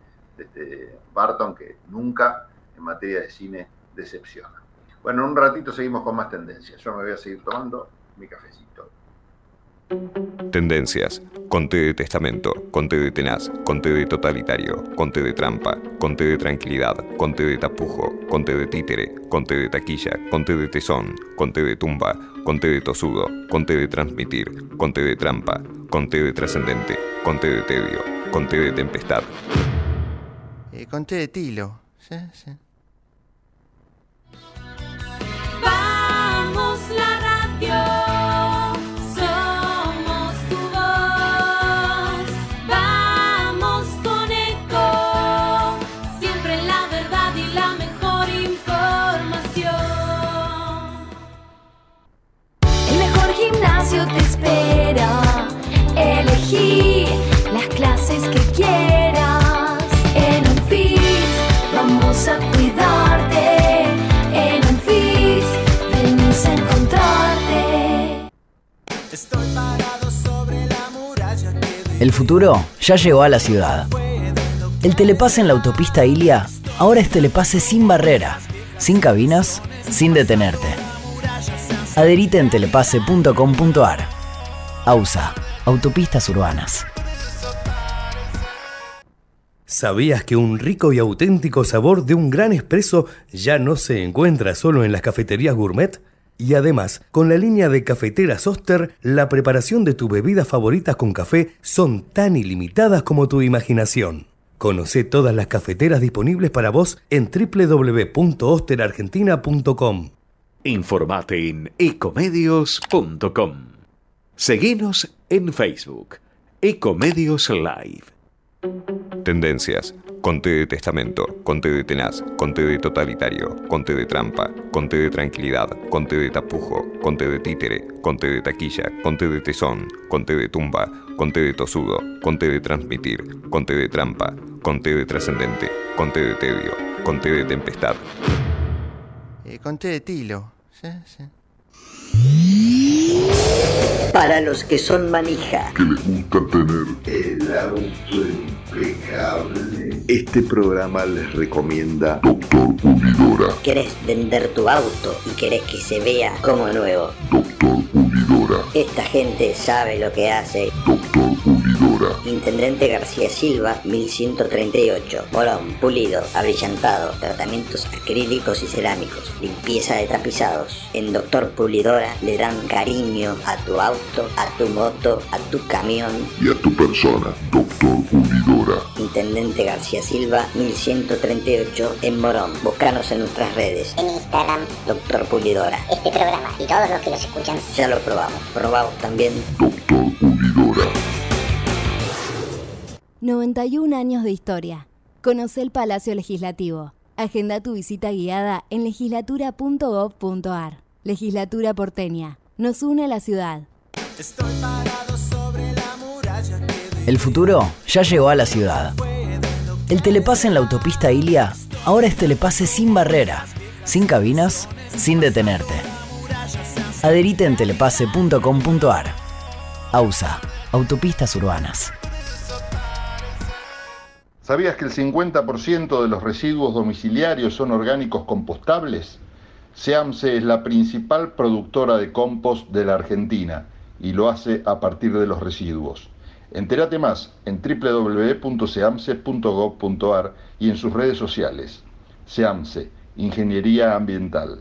este Barton que nunca en materia de cine decepciona. Bueno, en un ratito seguimos con más tendencias. Yo me voy a seguir tomando mi cafecito. Tendencias. Conté de testamento, conté de tenaz, conté de totalitario, conté de trampa, conté de tranquilidad, conté de tapujo, conté de títere, conté de taquilla, conté de tesón, conté de tumba, conté de tosudo, conté de transmitir, conté de trampa, conté de trascendente, conté de tedio, conté de tempestad. Eh, conté de Tilo. Sí, sí. Vamos la radio, somos tu voz. El futuro ya llegó a la ciudad. El telepase en la autopista Ilia ahora es telepase sin barrera, sin cabinas, sin detenerte. Adherite en telepase.com.ar. AUSA, Autopistas Urbanas. ¿Sabías que un rico y auténtico sabor de un gran espresso ya no se encuentra solo en las cafeterías gourmet? Y además, con la línea de cafeteras Oster, la preparación de tus bebidas favoritas con café son tan ilimitadas como tu imaginación. Conoce todas las cafeteras disponibles para vos en www.osterargentina.com. Informate en ecomedios.com. Seguinos en Facebook. Ecomedios Live. Tendencias. Conte de testamento, conte de tenaz, conte de totalitario, conte de trampa, conte de tranquilidad, conte de tapujo, conte de títere, conte de taquilla, conte de tesón, conte de tumba, conte de tosudo, conte de transmitir, conte de trampa, conte de trascendente, conte de tedio, conte de tempestad. Eh, conté de tilo. Sí, sí. Para los que son manija. Que les gusta tener el auto impecable. Este programa les recomienda Doctor Pulidora. ¿Querés vender tu auto y querés que se vea como nuevo? Doctor Pulidora. Esta gente sabe lo que hace. Doctor Pulidora. Intendente García Silva, 1138. Morón, pulido, abrillantado, tratamientos acrílicos y cerámicos, limpieza de tapizados. En Doctor Pulidora le dan cariño a tu auto, a tu moto, a tu camión. Y a tu persona, Doctor Pulidora. Intendente García Silva, 1138 en Morón. Búscanos en nuestras redes. En Instagram, Doctor Pulidora. este programa y todos los que los escuchan. Ya lo probamos. Probamos también. Doctor Pulidora. 91 años de historia. Conoce el Palacio Legislativo. Agenda tu visita guiada en legislatura.gov.ar. Legislatura porteña. Nos une a la ciudad. El futuro ya llegó a la ciudad. El telepase en la autopista Ilia ahora es telepase sin barrera, sin cabinas, sin detenerte. Adherite en telepase.com.ar. AUSA, Autopistas Urbanas. ¿Sabías que el 50% de los residuos domiciliarios son orgánicos compostables? SEAMSE es la principal productora de compost de la Argentina y lo hace a partir de los residuos. Entérate más en www.seamse.gov.ar y en sus redes sociales. SEAMSE, Ingeniería Ambiental.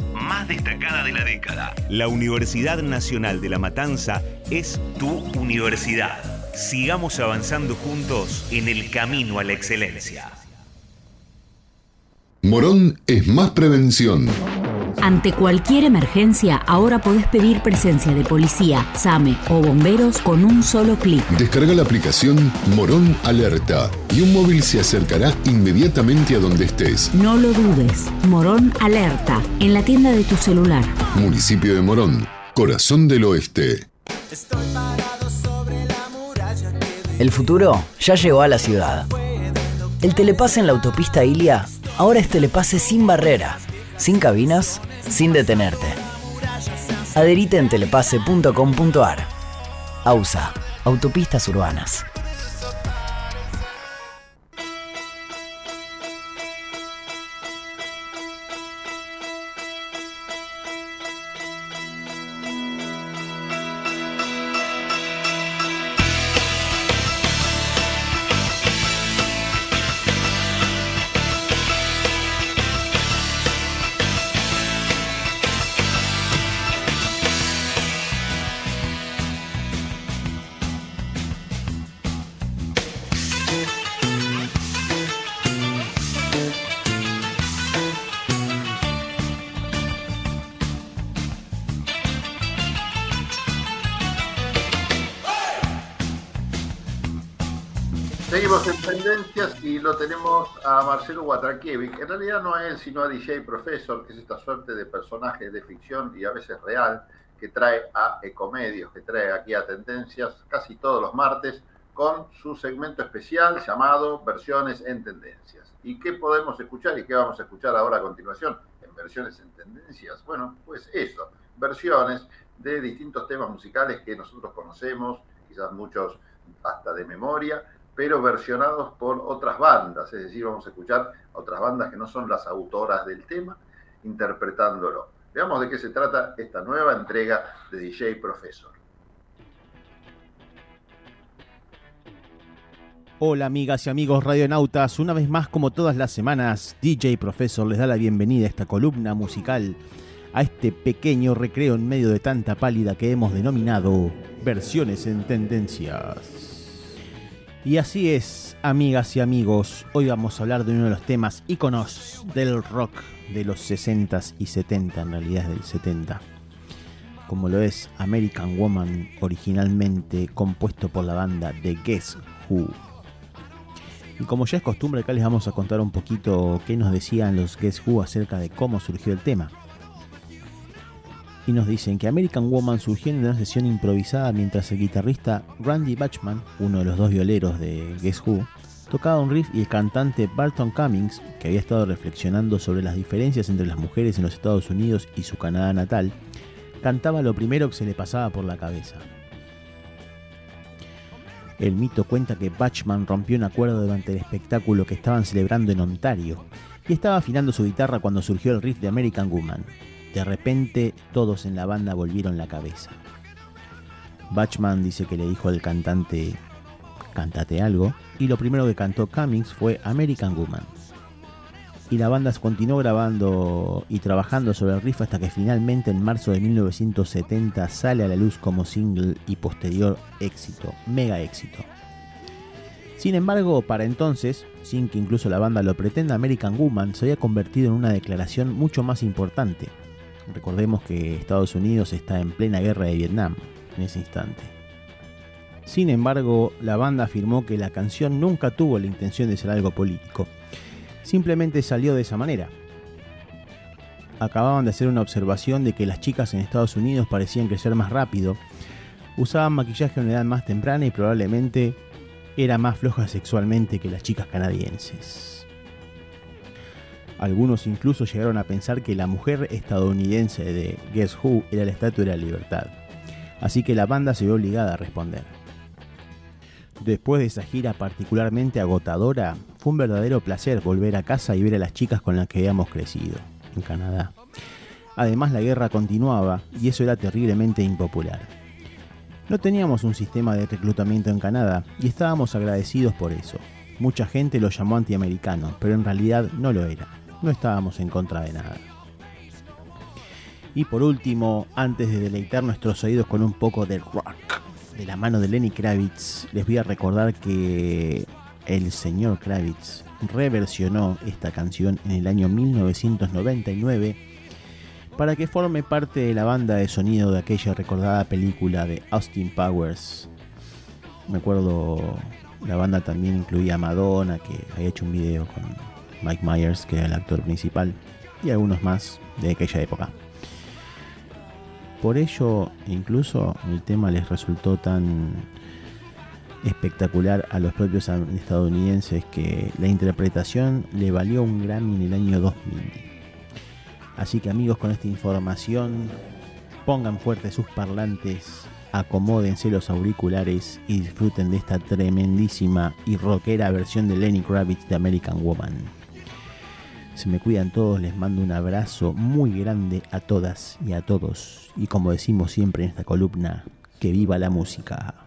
más destacada de la década. La Universidad Nacional de La Matanza es tu universidad. Sigamos avanzando juntos en el camino a la excelencia. Morón es más prevención. Ante cualquier emergencia, ahora podés pedir presencia de policía, SAME o bomberos con un solo clic. Descarga la aplicación Morón Alerta y un móvil se acercará inmediatamente a donde estés. No lo dudes. Morón Alerta, en la tienda de tu celular. Municipio de Morón, corazón del oeste. El futuro ya llegó a la ciudad. El telepase en la autopista Ilia ahora es telepase sin barrera, sin cabinas, sin detenerte. Adherite en telepase.com.ar. AUSA, Autopistas Urbanas. Marcelo Watrakiewicz. En realidad no a él, sino a DJ Professor, que es esta suerte de personaje de ficción y a veces real que trae a Ecomedios, que trae aquí a Tendencias casi todos los martes con su segmento especial llamado Versiones en Tendencias. ¿Y qué podemos escuchar y qué vamos a escuchar ahora a continuación en Versiones en Tendencias? Bueno, pues eso, versiones de distintos temas musicales que nosotros conocemos, quizás muchos hasta de memoria, pero versionados por otras bandas, es decir, vamos a escuchar a otras bandas que no son las autoras del tema interpretándolo. Veamos de qué se trata esta nueva entrega de DJ Professor. Hola amigas y amigos radionautas, una vez más como todas las semanas, DJ Professor les da la bienvenida a esta columna musical, a este pequeño recreo en medio de tanta pálida que hemos denominado versiones en tendencias. Y así es, amigas y amigos, hoy vamos a hablar de uno de los temas íconos del rock de los 60s y 70, en realidad es del 70, como lo es American Woman, originalmente compuesto por la banda de Guess Who. Y como ya es costumbre, acá les vamos a contar un poquito qué nos decían los Guess Who acerca de cómo surgió el tema. Y nos dicen que American Woman surgió en una sesión improvisada mientras el guitarrista Randy Bachman, uno de los dos violeros de Guess Who, tocaba un riff y el cantante Barton Cummings, que había estado reflexionando sobre las diferencias entre las mujeres en los Estados Unidos y su Canadá natal, cantaba lo primero que se le pasaba por la cabeza. El mito cuenta que Bachman rompió un acuerdo durante el espectáculo que estaban celebrando en Ontario y estaba afinando su guitarra cuando surgió el riff de American Woman. De repente todos en la banda volvieron la cabeza. Bachman dice que le dijo al cantante, cántate algo, y lo primero que cantó Cummings fue American Woman. Y la banda continuó grabando y trabajando sobre el riff hasta que finalmente en marzo de 1970 sale a la luz como single y posterior éxito, mega éxito. Sin embargo, para entonces, sin que incluso la banda lo pretenda, American Woman se había convertido en una declaración mucho más importante. Recordemos que Estados Unidos está en plena guerra de Vietnam en ese instante. Sin embargo, la banda afirmó que la canción nunca tuvo la intención de ser algo político, simplemente salió de esa manera. Acababan de hacer una observación de que las chicas en Estados Unidos parecían crecer más rápido, usaban maquillaje a una edad más temprana y probablemente era más floja sexualmente que las chicas canadienses. Algunos incluso llegaron a pensar que la mujer estadounidense de Guess Who era la estatua de la libertad, así que la banda se vio obligada a responder. Después de esa gira particularmente agotadora, fue un verdadero placer volver a casa y ver a las chicas con las que habíamos crecido, en Canadá. Además la guerra continuaba y eso era terriblemente impopular. No teníamos un sistema de reclutamiento en Canadá y estábamos agradecidos por eso. Mucha gente lo llamó antiamericano, pero en realidad no lo era. No estábamos en contra de nada. Y por último, antes de deleitar nuestros oídos con un poco de rock de la mano de Lenny Kravitz, les voy a recordar que el señor Kravitz reversionó esta canción en el año 1999 para que forme parte de la banda de sonido de aquella recordada película de Austin Powers. Me acuerdo, la banda también incluía a Madonna, que había hecho un video con Mike Myers, que era el actor principal, y algunos más de aquella época. Por ello, incluso el tema les resultó tan espectacular a los propios estadounidenses que la interpretación le valió un Grammy en el año 2000. Así que amigos, con esta información, pongan fuerte sus parlantes, acomódense los auriculares y disfruten de esta tremendísima y rockera versión de Lenny Kravitz de American Woman. Me cuidan todos, les mando un abrazo muy grande a todas y a todos. Y como decimos siempre en esta columna, que viva la música.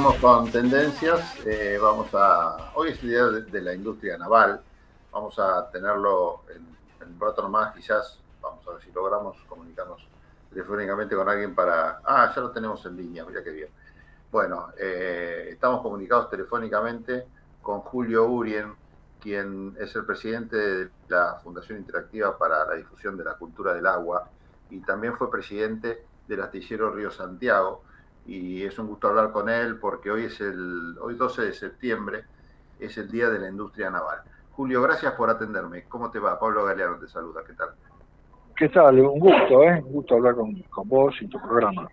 Seguimos con tendencias. Eh, vamos a. Hoy es el día de, de la industria naval. Vamos a tenerlo en, en un rato nomás, quizás. Vamos a ver si logramos comunicarnos telefónicamente con alguien para. Ah, ya lo tenemos en línea, mira qué bien. Bueno, eh, estamos comunicados telefónicamente con Julio Urien, quien es el presidente de la Fundación Interactiva para la Difusión de la Cultura del Agua y también fue presidente del astillero Río Santiago. Y es un gusto hablar con él porque hoy es el hoy 12 de septiembre, es el Día de la Industria Naval. Julio, gracias por atenderme. ¿Cómo te va? Pablo Galeano te saluda. ¿Qué tal? ¿Qué tal? Un gusto, ¿eh? Un gusto hablar con, con vos y tu programa.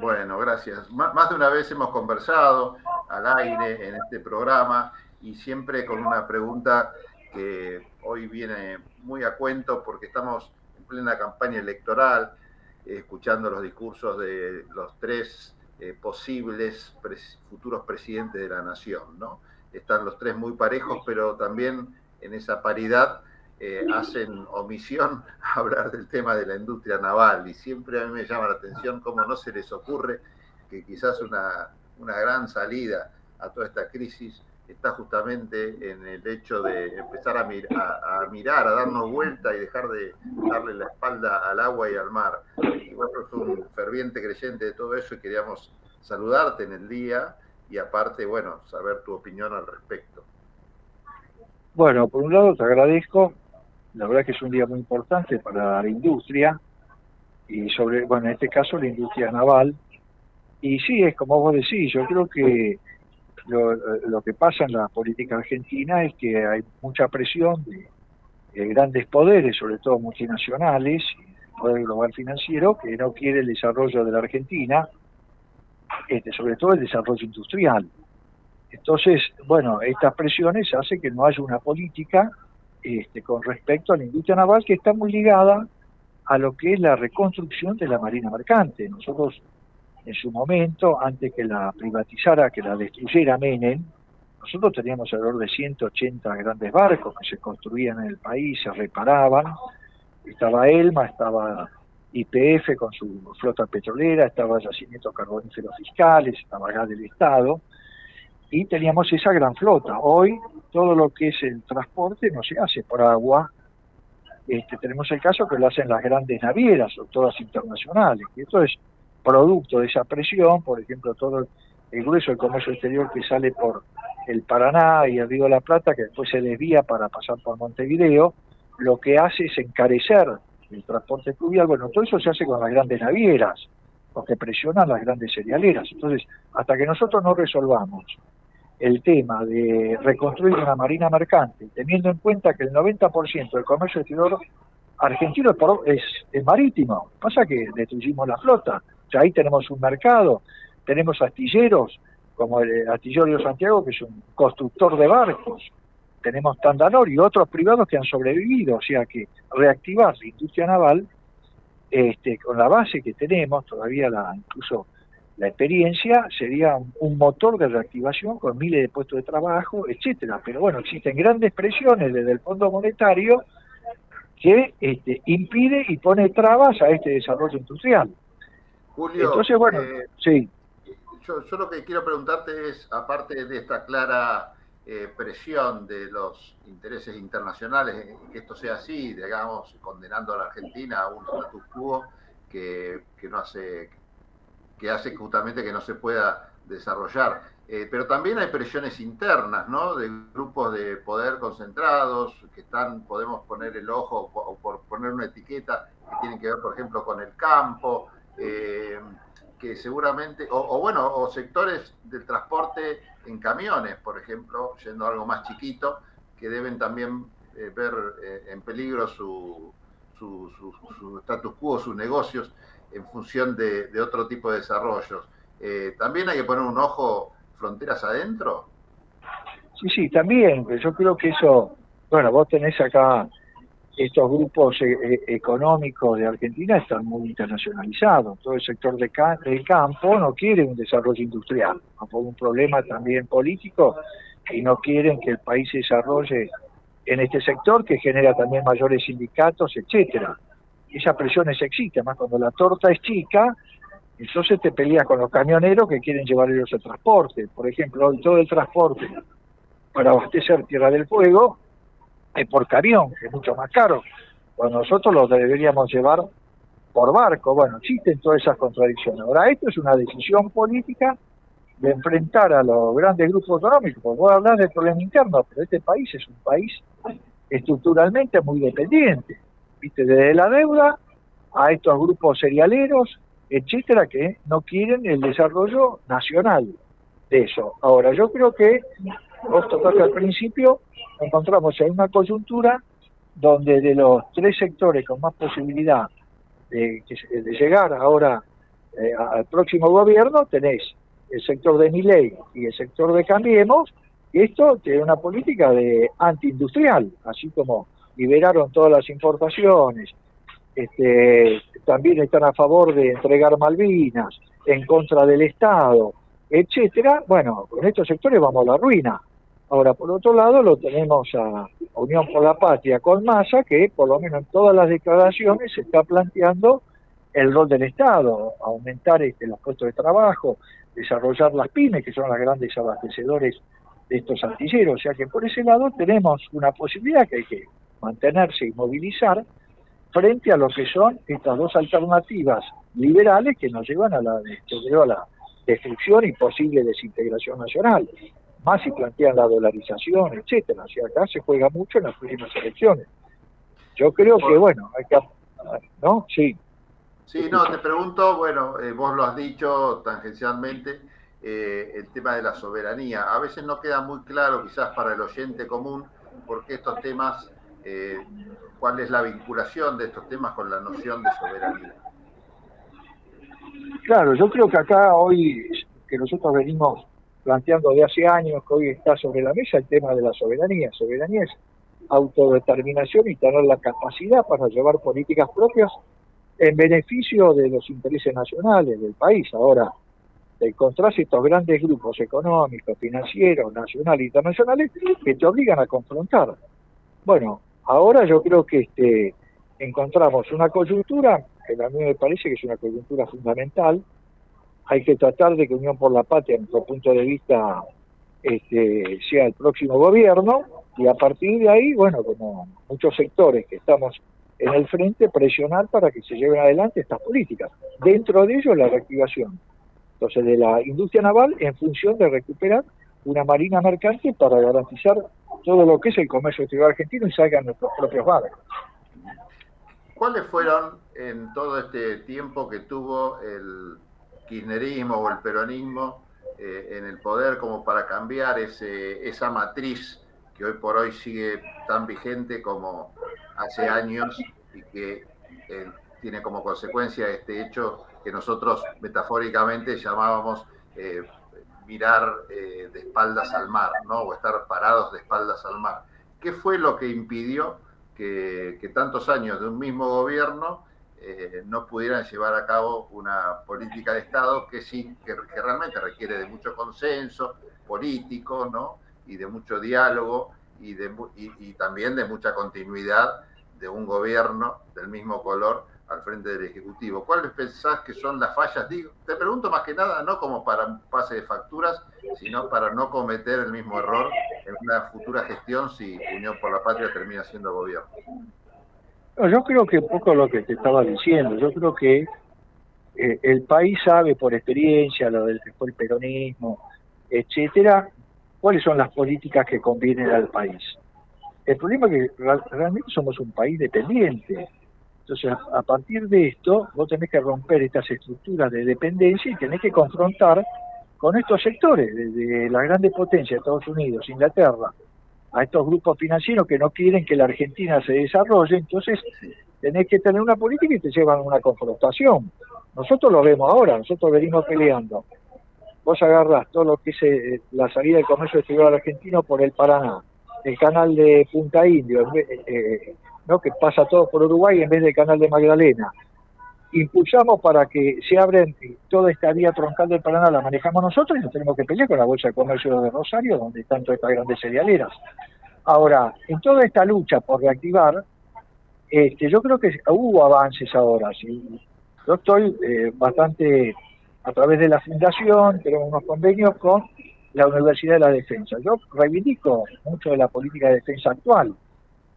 Bueno, gracias. Má- Más de una vez hemos conversado al aire en este programa y siempre con una pregunta que hoy viene muy a cuento porque estamos en plena campaña electoral, escuchando los discursos de los tres eh, posibles pres- futuros presidentes de la nación, ¿no? Están los tres muy parejos, pero también en esa paridad eh, hacen omisión a hablar del tema de la industria naval y siempre a mí me llama la atención cómo no se les ocurre que quizás una, una gran salida a toda esta crisis está justamente en el hecho de empezar a, mir- a- a mirar, a darnos vuelta y dejar de darle la espalda al agua y al mar. Y vos sos un ferviente creyente de todo eso y queríamos saludarte en el día y aparte, bueno, saber tu opinión al respecto. Bueno, por un lado te agradezco, la verdad que es un día muy importante para la industria y sobre, bueno, en este caso la industria naval. Y sí, es como vos decís, yo creo que lo, lo que pasa en la política argentina es que hay mucha presión de, de grandes poderes, sobre todo multinacionales, el poder global financiero, que no quiere el desarrollo de la Argentina, este, sobre todo el desarrollo industrial. Entonces, bueno, estas presiones hacen que no haya una política este, con respecto a la industria naval que está muy ligada a lo que es la reconstrucción de la marina mercante. Nosotros, en su momento, antes que la privatizara, que la destruyera Menem, nosotros teníamos alrededor de 180 grandes barcos que se construían en el país, se reparaban. Estaba Elma, estaba IPF con su flota petrolera, estaba Yacimientos Carboníferos Fiscales, estaba Gas del Estado, y teníamos esa gran flota. Hoy todo lo que es el transporte no se hace por agua. Este, tenemos el caso que lo hacen las grandes navieras, o todas internacionales, y esto es producto de esa presión, por ejemplo, todo el, grueso del comercio exterior que sale por el Paraná y el Río de la Plata, que después se desvía para pasar por Montevideo, lo que hace es encarecer el transporte fluvial. Bueno, todo eso se hace con las grandes navieras, porque presionan las grandes cerealeras. Entonces, hasta que nosotros no resolvamos el tema de reconstruir una marina mercante, teniendo en cuenta que el 90% del comercio exterior argentino es, es, es marítimo, pasa que destruimos la flota, o ahí tenemos un mercado, tenemos astilleros, como el astillero Santiago, que es un constructor de barcos, tenemos Tandanor y otros privados que han sobrevivido, o sea que reactivar la industria naval este, con la base que tenemos, todavía la, incluso la experiencia, sería un, un motor de reactivación con miles de puestos de trabajo, etcétera. Pero bueno, existen grandes presiones desde el Fondo Monetario que este, impide y pone trabas a este desarrollo industrial. Julio, Entonces, bueno, eh, sí. yo, yo lo que quiero preguntarte es, aparte de esta clara eh, presión de los intereses internacionales, eh, que esto sea así, digamos, condenando a la Argentina a un status quo que, que no hace, que hace justamente que no se pueda desarrollar. Eh, pero también hay presiones internas, ¿no? De grupos de poder concentrados que están, podemos poner el ojo o o por poner una etiqueta que tienen que ver, por ejemplo, con el campo, eh, que seguramente, o, o bueno, o sectores del transporte en camiones, por ejemplo, yendo a algo más chiquito, que deben también eh, ver eh, en peligro su, su, su- su status quo, sus negocios, en función de, otro tipo de desarrollos. Eh, también hay que poner un ojo fronteras adentro. Sí, sí, también, yo creo que eso, bueno, vos tenés acá estos grupos eh, económicos de Argentina están muy internacionalizados. Todo el sector de ca- del campo no quiere un desarrollo industrial, por un problema también político, y no quieren que el país se desarrolle en este sector que genera también mayores sindicatos, etcétera. Esa presión es existe, más cuando la torta es chica, entonces te peleas con los camioneros que quieren llevar ellos el transporte. Por ejemplo, todo el transporte para abastecer Tierra del Fuego es por camión, que es mucho más caro. Cuando nosotros lo deberíamos llevar por barco. Bueno, existen todas esas contradicciones. Ahora, esto es una decisión política de enfrentar a los grandes grupos económicos. Porque vos hablar del problema interno, pero este país es un país estructuralmente muy dependiente. ¿Viste? Desde la deuda a estos grupos cerealeros, etcétera, que no quieren el desarrollo nacional de eso. Ahora, yo creo que, vos tocaste al principio, encontramos en una coyuntura donde de los tres sectores con más posibilidad de, que de llegar ahora eh, al próximo gobierno, tenés el sector de Miley y el sector de Cambiemos, y esto tiene una política de antiindustrial, así como liberaron todas las importaciones, este, también están a favor de entregar Malvinas, en contra del Estado, etcétera. Bueno, con estos sectores vamos a la ruina. Ahora, por otro lado, lo tenemos a Unión por la Patria con Massa, que por lo menos en todas las declaraciones se está planteando el rol del Estado, aumentar este, los puestos de trabajo, desarrollar las pymes, que son las grandes abastecedores de estos astilleros. O sea que por ese lado tenemos una posibilidad que hay que mantenerse y movilizar frente a lo que son estas dos alternativas liberales que nos llevan a la, destrucción y posible desintegración nacional. Más si plantean la dolarización, etcétera. O sea, acá se juega mucho en las próximas elecciones. Yo creo que, bueno, hay que... ¿No? Sí. Sí, no, te pregunto, bueno, eh, vos lo has dicho tangencialmente, eh, el tema de la soberanía. A veces no queda muy claro, quizás para el oyente común, por qué estos temas, eh, cuál es la vinculación de estos temas con la noción de soberanía. Claro, yo creo que acá hoy, que nosotros venimos planteando de hace años, que hoy está sobre la mesa el tema de la soberanía. Soberanía es autodeterminación y tener la capacidad para llevar políticas propias en beneficio de los intereses nacionales del país. Ahora, encontrás estos grandes grupos económicos, financieros, nacionales e internacionales que te obligan a confrontar. Bueno, ahora yo creo que este, encontramos una coyuntura que a mí me parece que es una coyuntura fundamental. Hay que tratar de que Unión por la Patria, en nuestro punto de vista, este, sea el próximo gobierno y a partir de ahí, bueno, como muchos sectores que estamos en el frente, presionar para que se lleven adelante estas políticas. Dentro de ello, la reactivación. Entonces, de la industria naval en función de recuperar una marina mercante para garantizar todo lo que es el comercio exterior argentino y salgan nuestros propios barcos. ¿Cuáles fueron en todo este tiempo que tuvo el kirchnerismo o el peronismo eh, en el poder como para cambiar ese, esa matriz que hoy por hoy sigue tan vigente como hace años y que eh, tiene como consecuencia este hecho que nosotros metafóricamente llamábamos eh, mirar de espaldas al mar, ¿no? O estar parados de espaldas al mar. ¿Qué fue lo que impidió que tantos años de un mismo gobierno eh, no pudieran llevar a cabo una política de Estado que sí, que, que realmente requiere de mucho consenso político, ¿no? Y de mucho diálogo y, de, y, y también de mucha continuidad de un gobierno del mismo color al frente del Ejecutivo. ¿Cuáles pensás que son las fallas? Digo, te pregunto más que nada, no como para un pase de facturas, sino para no cometer el mismo error en una futura gestión si Unión por la Patria termina siendo gobierno. No, yo creo que un poco lo que te estaba diciendo, yo creo que eh, el país sabe por experiencia lo del que fue el peronismo, etcétera, cuáles son las políticas que convienen al país. El problema es que real- realmente somos un país dependiente. Entonces, a, partir de esto, vos tenés que romper estas estructuras de dependencia y tenés que confrontar con estos sectores, desde las grandes potencias, Estados Unidos, Inglaterra, a estos grupos financieros que no quieren que la Argentina se desarrolle, entonces tenés que tener una política y te llevan a una confrontación. Nosotros lo vemos ahora, nosotros venimos peleando. Vos agarrás todo lo que es eh, la salida del comercio exterior argentino por el Paraná, el canal de Punta Indio, vez- eh, ¿no? que pasa todo por Uruguay en vez del canal de Magdalena. Impulsamos para que se abren toda esta vía troncal del Paraná, la manejamos nosotros y nos tenemos que pelear con la Bolsa de Comercio de Rosario, donde están todas estas grandes cerealeras. Ahora, en toda esta lucha por reactivar, este, yo creo que hubo avances ahora. ¿sí? Yo estoy eh, bastante, a través de la fundación, tenemos unos convenios con la Universidad de la Defensa. Yo reivindico mucho de la política de defensa actual.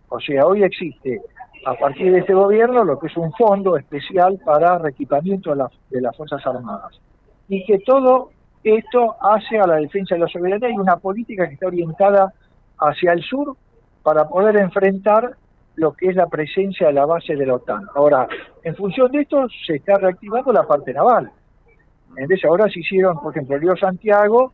O sea, hoy existe, a partir de este gobierno, lo que es un fondo especial para reequipamiento de, las- de las Fuerzas Armadas. Y que todo esto hace a la defensa de la soberanía y una política que está orientada hacia el sur para poder enfrentar lo que es la presencia de la base de la OTAN. Ahora, en función de esto, se está reactivando la parte naval. Entonces, ahora se hicieron, por ejemplo, el río Santiago,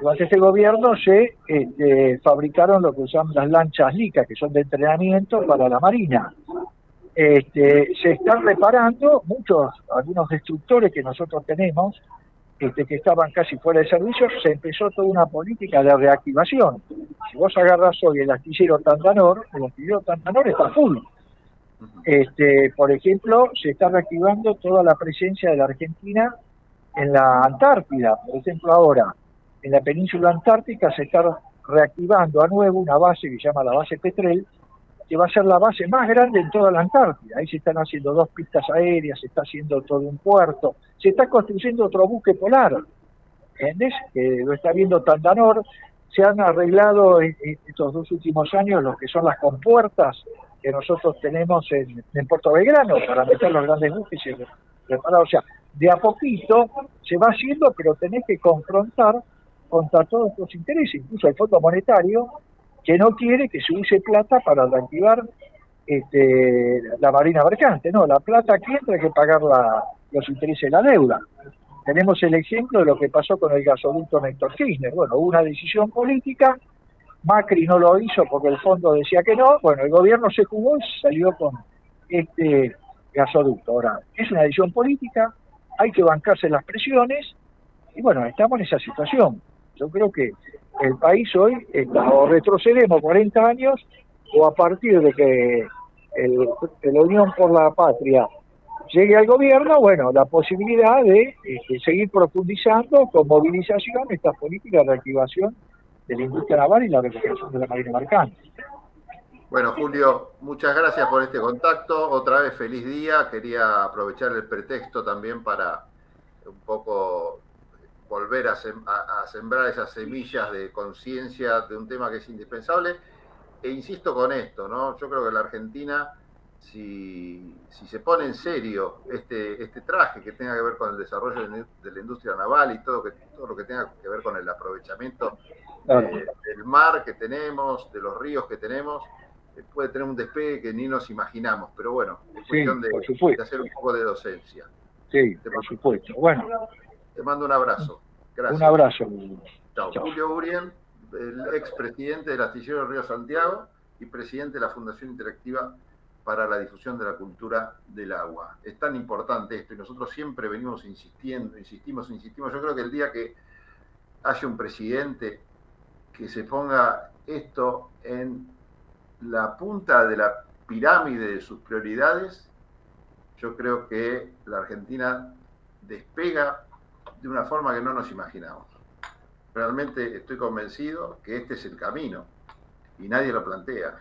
durante este gobierno se este, fabricaron lo que usan las lanchas LICA, que son de entrenamiento para la Marina. Este, se están reparando muchos, algunos destructores que nosotros tenemos, este, que estaban casi fuera de servicio, se empezó toda una política de reactivación. Si vos agarras hoy el astillero Tandanor, el astillero Tandanor está full. Este, por ejemplo, se está reactivando toda la presencia de la Argentina en la Antártida. Por ejemplo, ahora, en la península antártica se está reactivando a nuevo una base que se llama la base Petrel, que va a ser la base más grande en toda la Antártida. Ahí se están haciendo dos pistas aéreas, se está haciendo todo un puerto, se está construyendo otro buque polar, ¿entendés? Que lo está viendo Tandanor. Se han arreglado en, en estos dos últimos años lo que son las compuertas que nosotros tenemos en, en Puerto Belgrano para meter los grandes buques y reparar. O sea, de a poquito se va haciendo, pero tenés que confrontar contra todos estos intereses, incluso el Fondo Monetario, que no quiere que se use plata para reactivar este, la marina mercante. No, la plata aquí entra hay que pagar la- los intereses de la deuda. Tenemos el ejemplo de lo que pasó con el gasoducto Néstor Kirchner. Bueno, hubo una decisión política, Macri no lo hizo porque el fondo decía que no, bueno, el gobierno se jugó y salió con este gasoducto. Ahora, es una decisión política, hay que bancarse las presiones y bueno, estamos en esa situación. Yo creo que el país hoy está, o retrocedemos 40 años o a partir de que el, la Unión por la Patria llegue al gobierno, bueno, la posibilidad de este, seguir profundizando con movilización estas políticas de reactivación de la industria naval y la recuperación de la marina mercante. Bueno, Julio, muchas gracias por este contacto. Otra vez feliz día. Quería aprovechar el pretexto también para un poco volver a, sem- a- a sembrar esas semillas de conciencia de un tema que es indispensable. E insisto con esto, ¿no? Yo creo que la Argentina, si, si se pone en serio este, este traje que tenga que ver con el desarrollo de la indust- de la industria naval y todo, que, todo lo que tenga que ver con el aprovechamiento eh, del mar que tenemos, de los ríos que tenemos, eh, puede tener un despegue que ni nos imaginamos. Pero bueno, es Sí, cuestión de hacer un poco de docencia. Sí, por supuesto. Bueno, Te mando un abrazo. Gracias. un abrazo. Chao. Chao. Julio Urien, el expresidente del Astillero Río Santiago y presidente de la Fundación Interactiva para la Difusión de la Cultura del Agua. Es tan importante esto y nosotros siempre venimos insistiendo, insistimos, insistimos. Yo creo que el día que haya un presidente que se ponga esto en la punta de la pirámide de sus prioridades, yo creo que la Argentina despega de una forma que no nos imaginamos. Realmente estoy convencido que este es el camino y nadie lo plantea.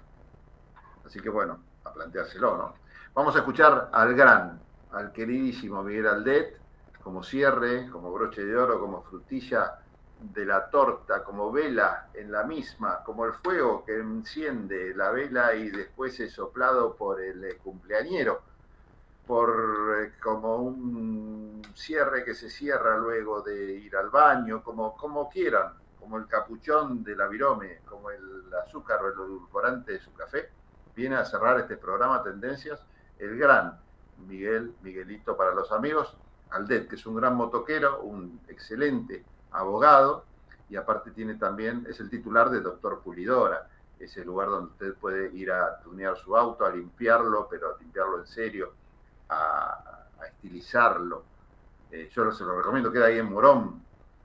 Así que bueno, a planteárselo, ¿no? Vamos a escuchar al gran, al queridísimo Miguel Aldet, como cierre, como broche de oro, como frutilla de la torta, como vela en la misma, como el fuego que enciende la vela y después es soplado por el cumpleañero por eh, como un cierre que se cierra luego de ir al baño, como, como quieran, como el capuchón de la virome, como el azúcar o el edulcorante de su café, viene a cerrar este programa Tendencias el gran Miguel, Miguelito para los amigos, Aldet, que es un gran motoquero, un excelente abogado y aparte tiene también, es el titular de Doctor Pulidora, ese lugar donde usted puede ir a tunear su auto, a limpiarlo, pero a limpiarlo en serio, a, estilizarlo. Eh, yo se lo recomiendo, queda ahí en Morón,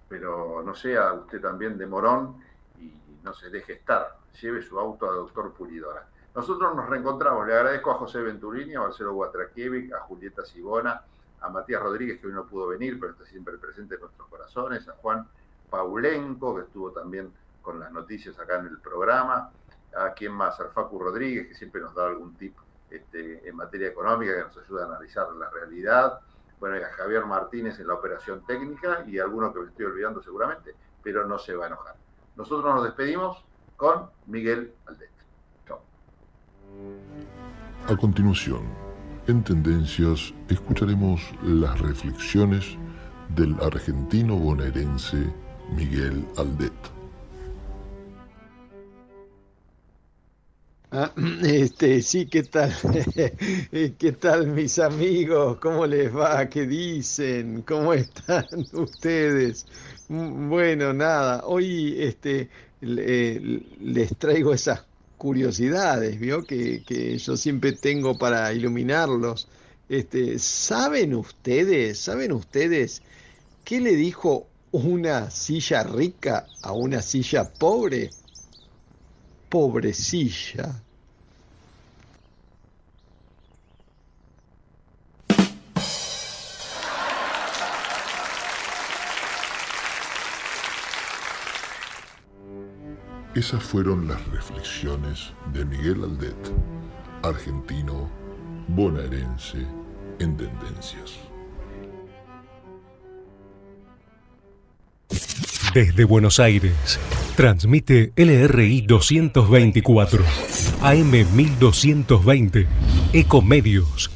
pero no sea usted también de Morón y no se deje estar. Lleve su auto a Doctor Pulidora. Nosotros nos reencontramos. Le agradezco a José Venturini, a Marcelo Guatrakiewicz, a Julieta Sibona, a Matías Rodríguez, que hoy no pudo venir, pero está siempre presente en nuestros corazones, a Juan Paulenco, que estuvo también con las noticias acá en el programa, a quien más, al Facu Rodríguez, que siempre nos da algún tip este, en materia económica que nos ayuda a analizar la realidad. Bueno, y a Javier Martínez en la operación técnica y alguno que me estoy olvidando seguramente, pero no se va a enojar. Nosotros nos despedimos con Miguel Aldet. Chao. A continuación, en Tendencias, escucharemos las reflexiones del argentino bonaerense Miguel Aldet. Ah, este, sí, ¿qué tal? ¿Qué tal mis amigos? ¿Cómo les va? ¿Qué dicen? ¿Cómo están ustedes? Mm, Bueno, nada, hoy este, le- les traigo esas curiosidades, ¿vio? Que, que yo siempre tengo para iluminarlos. Este, ¿saben ustedes, saben ustedes qué le dijo una silla rica a una silla pobre? Pobrecilla. Esas fueron las reflexiones de Miguel Aldet, argentino bonaerense en Tendencias. Desde Buenos Aires, transmite LRI 224, AM 1220, Ecomedios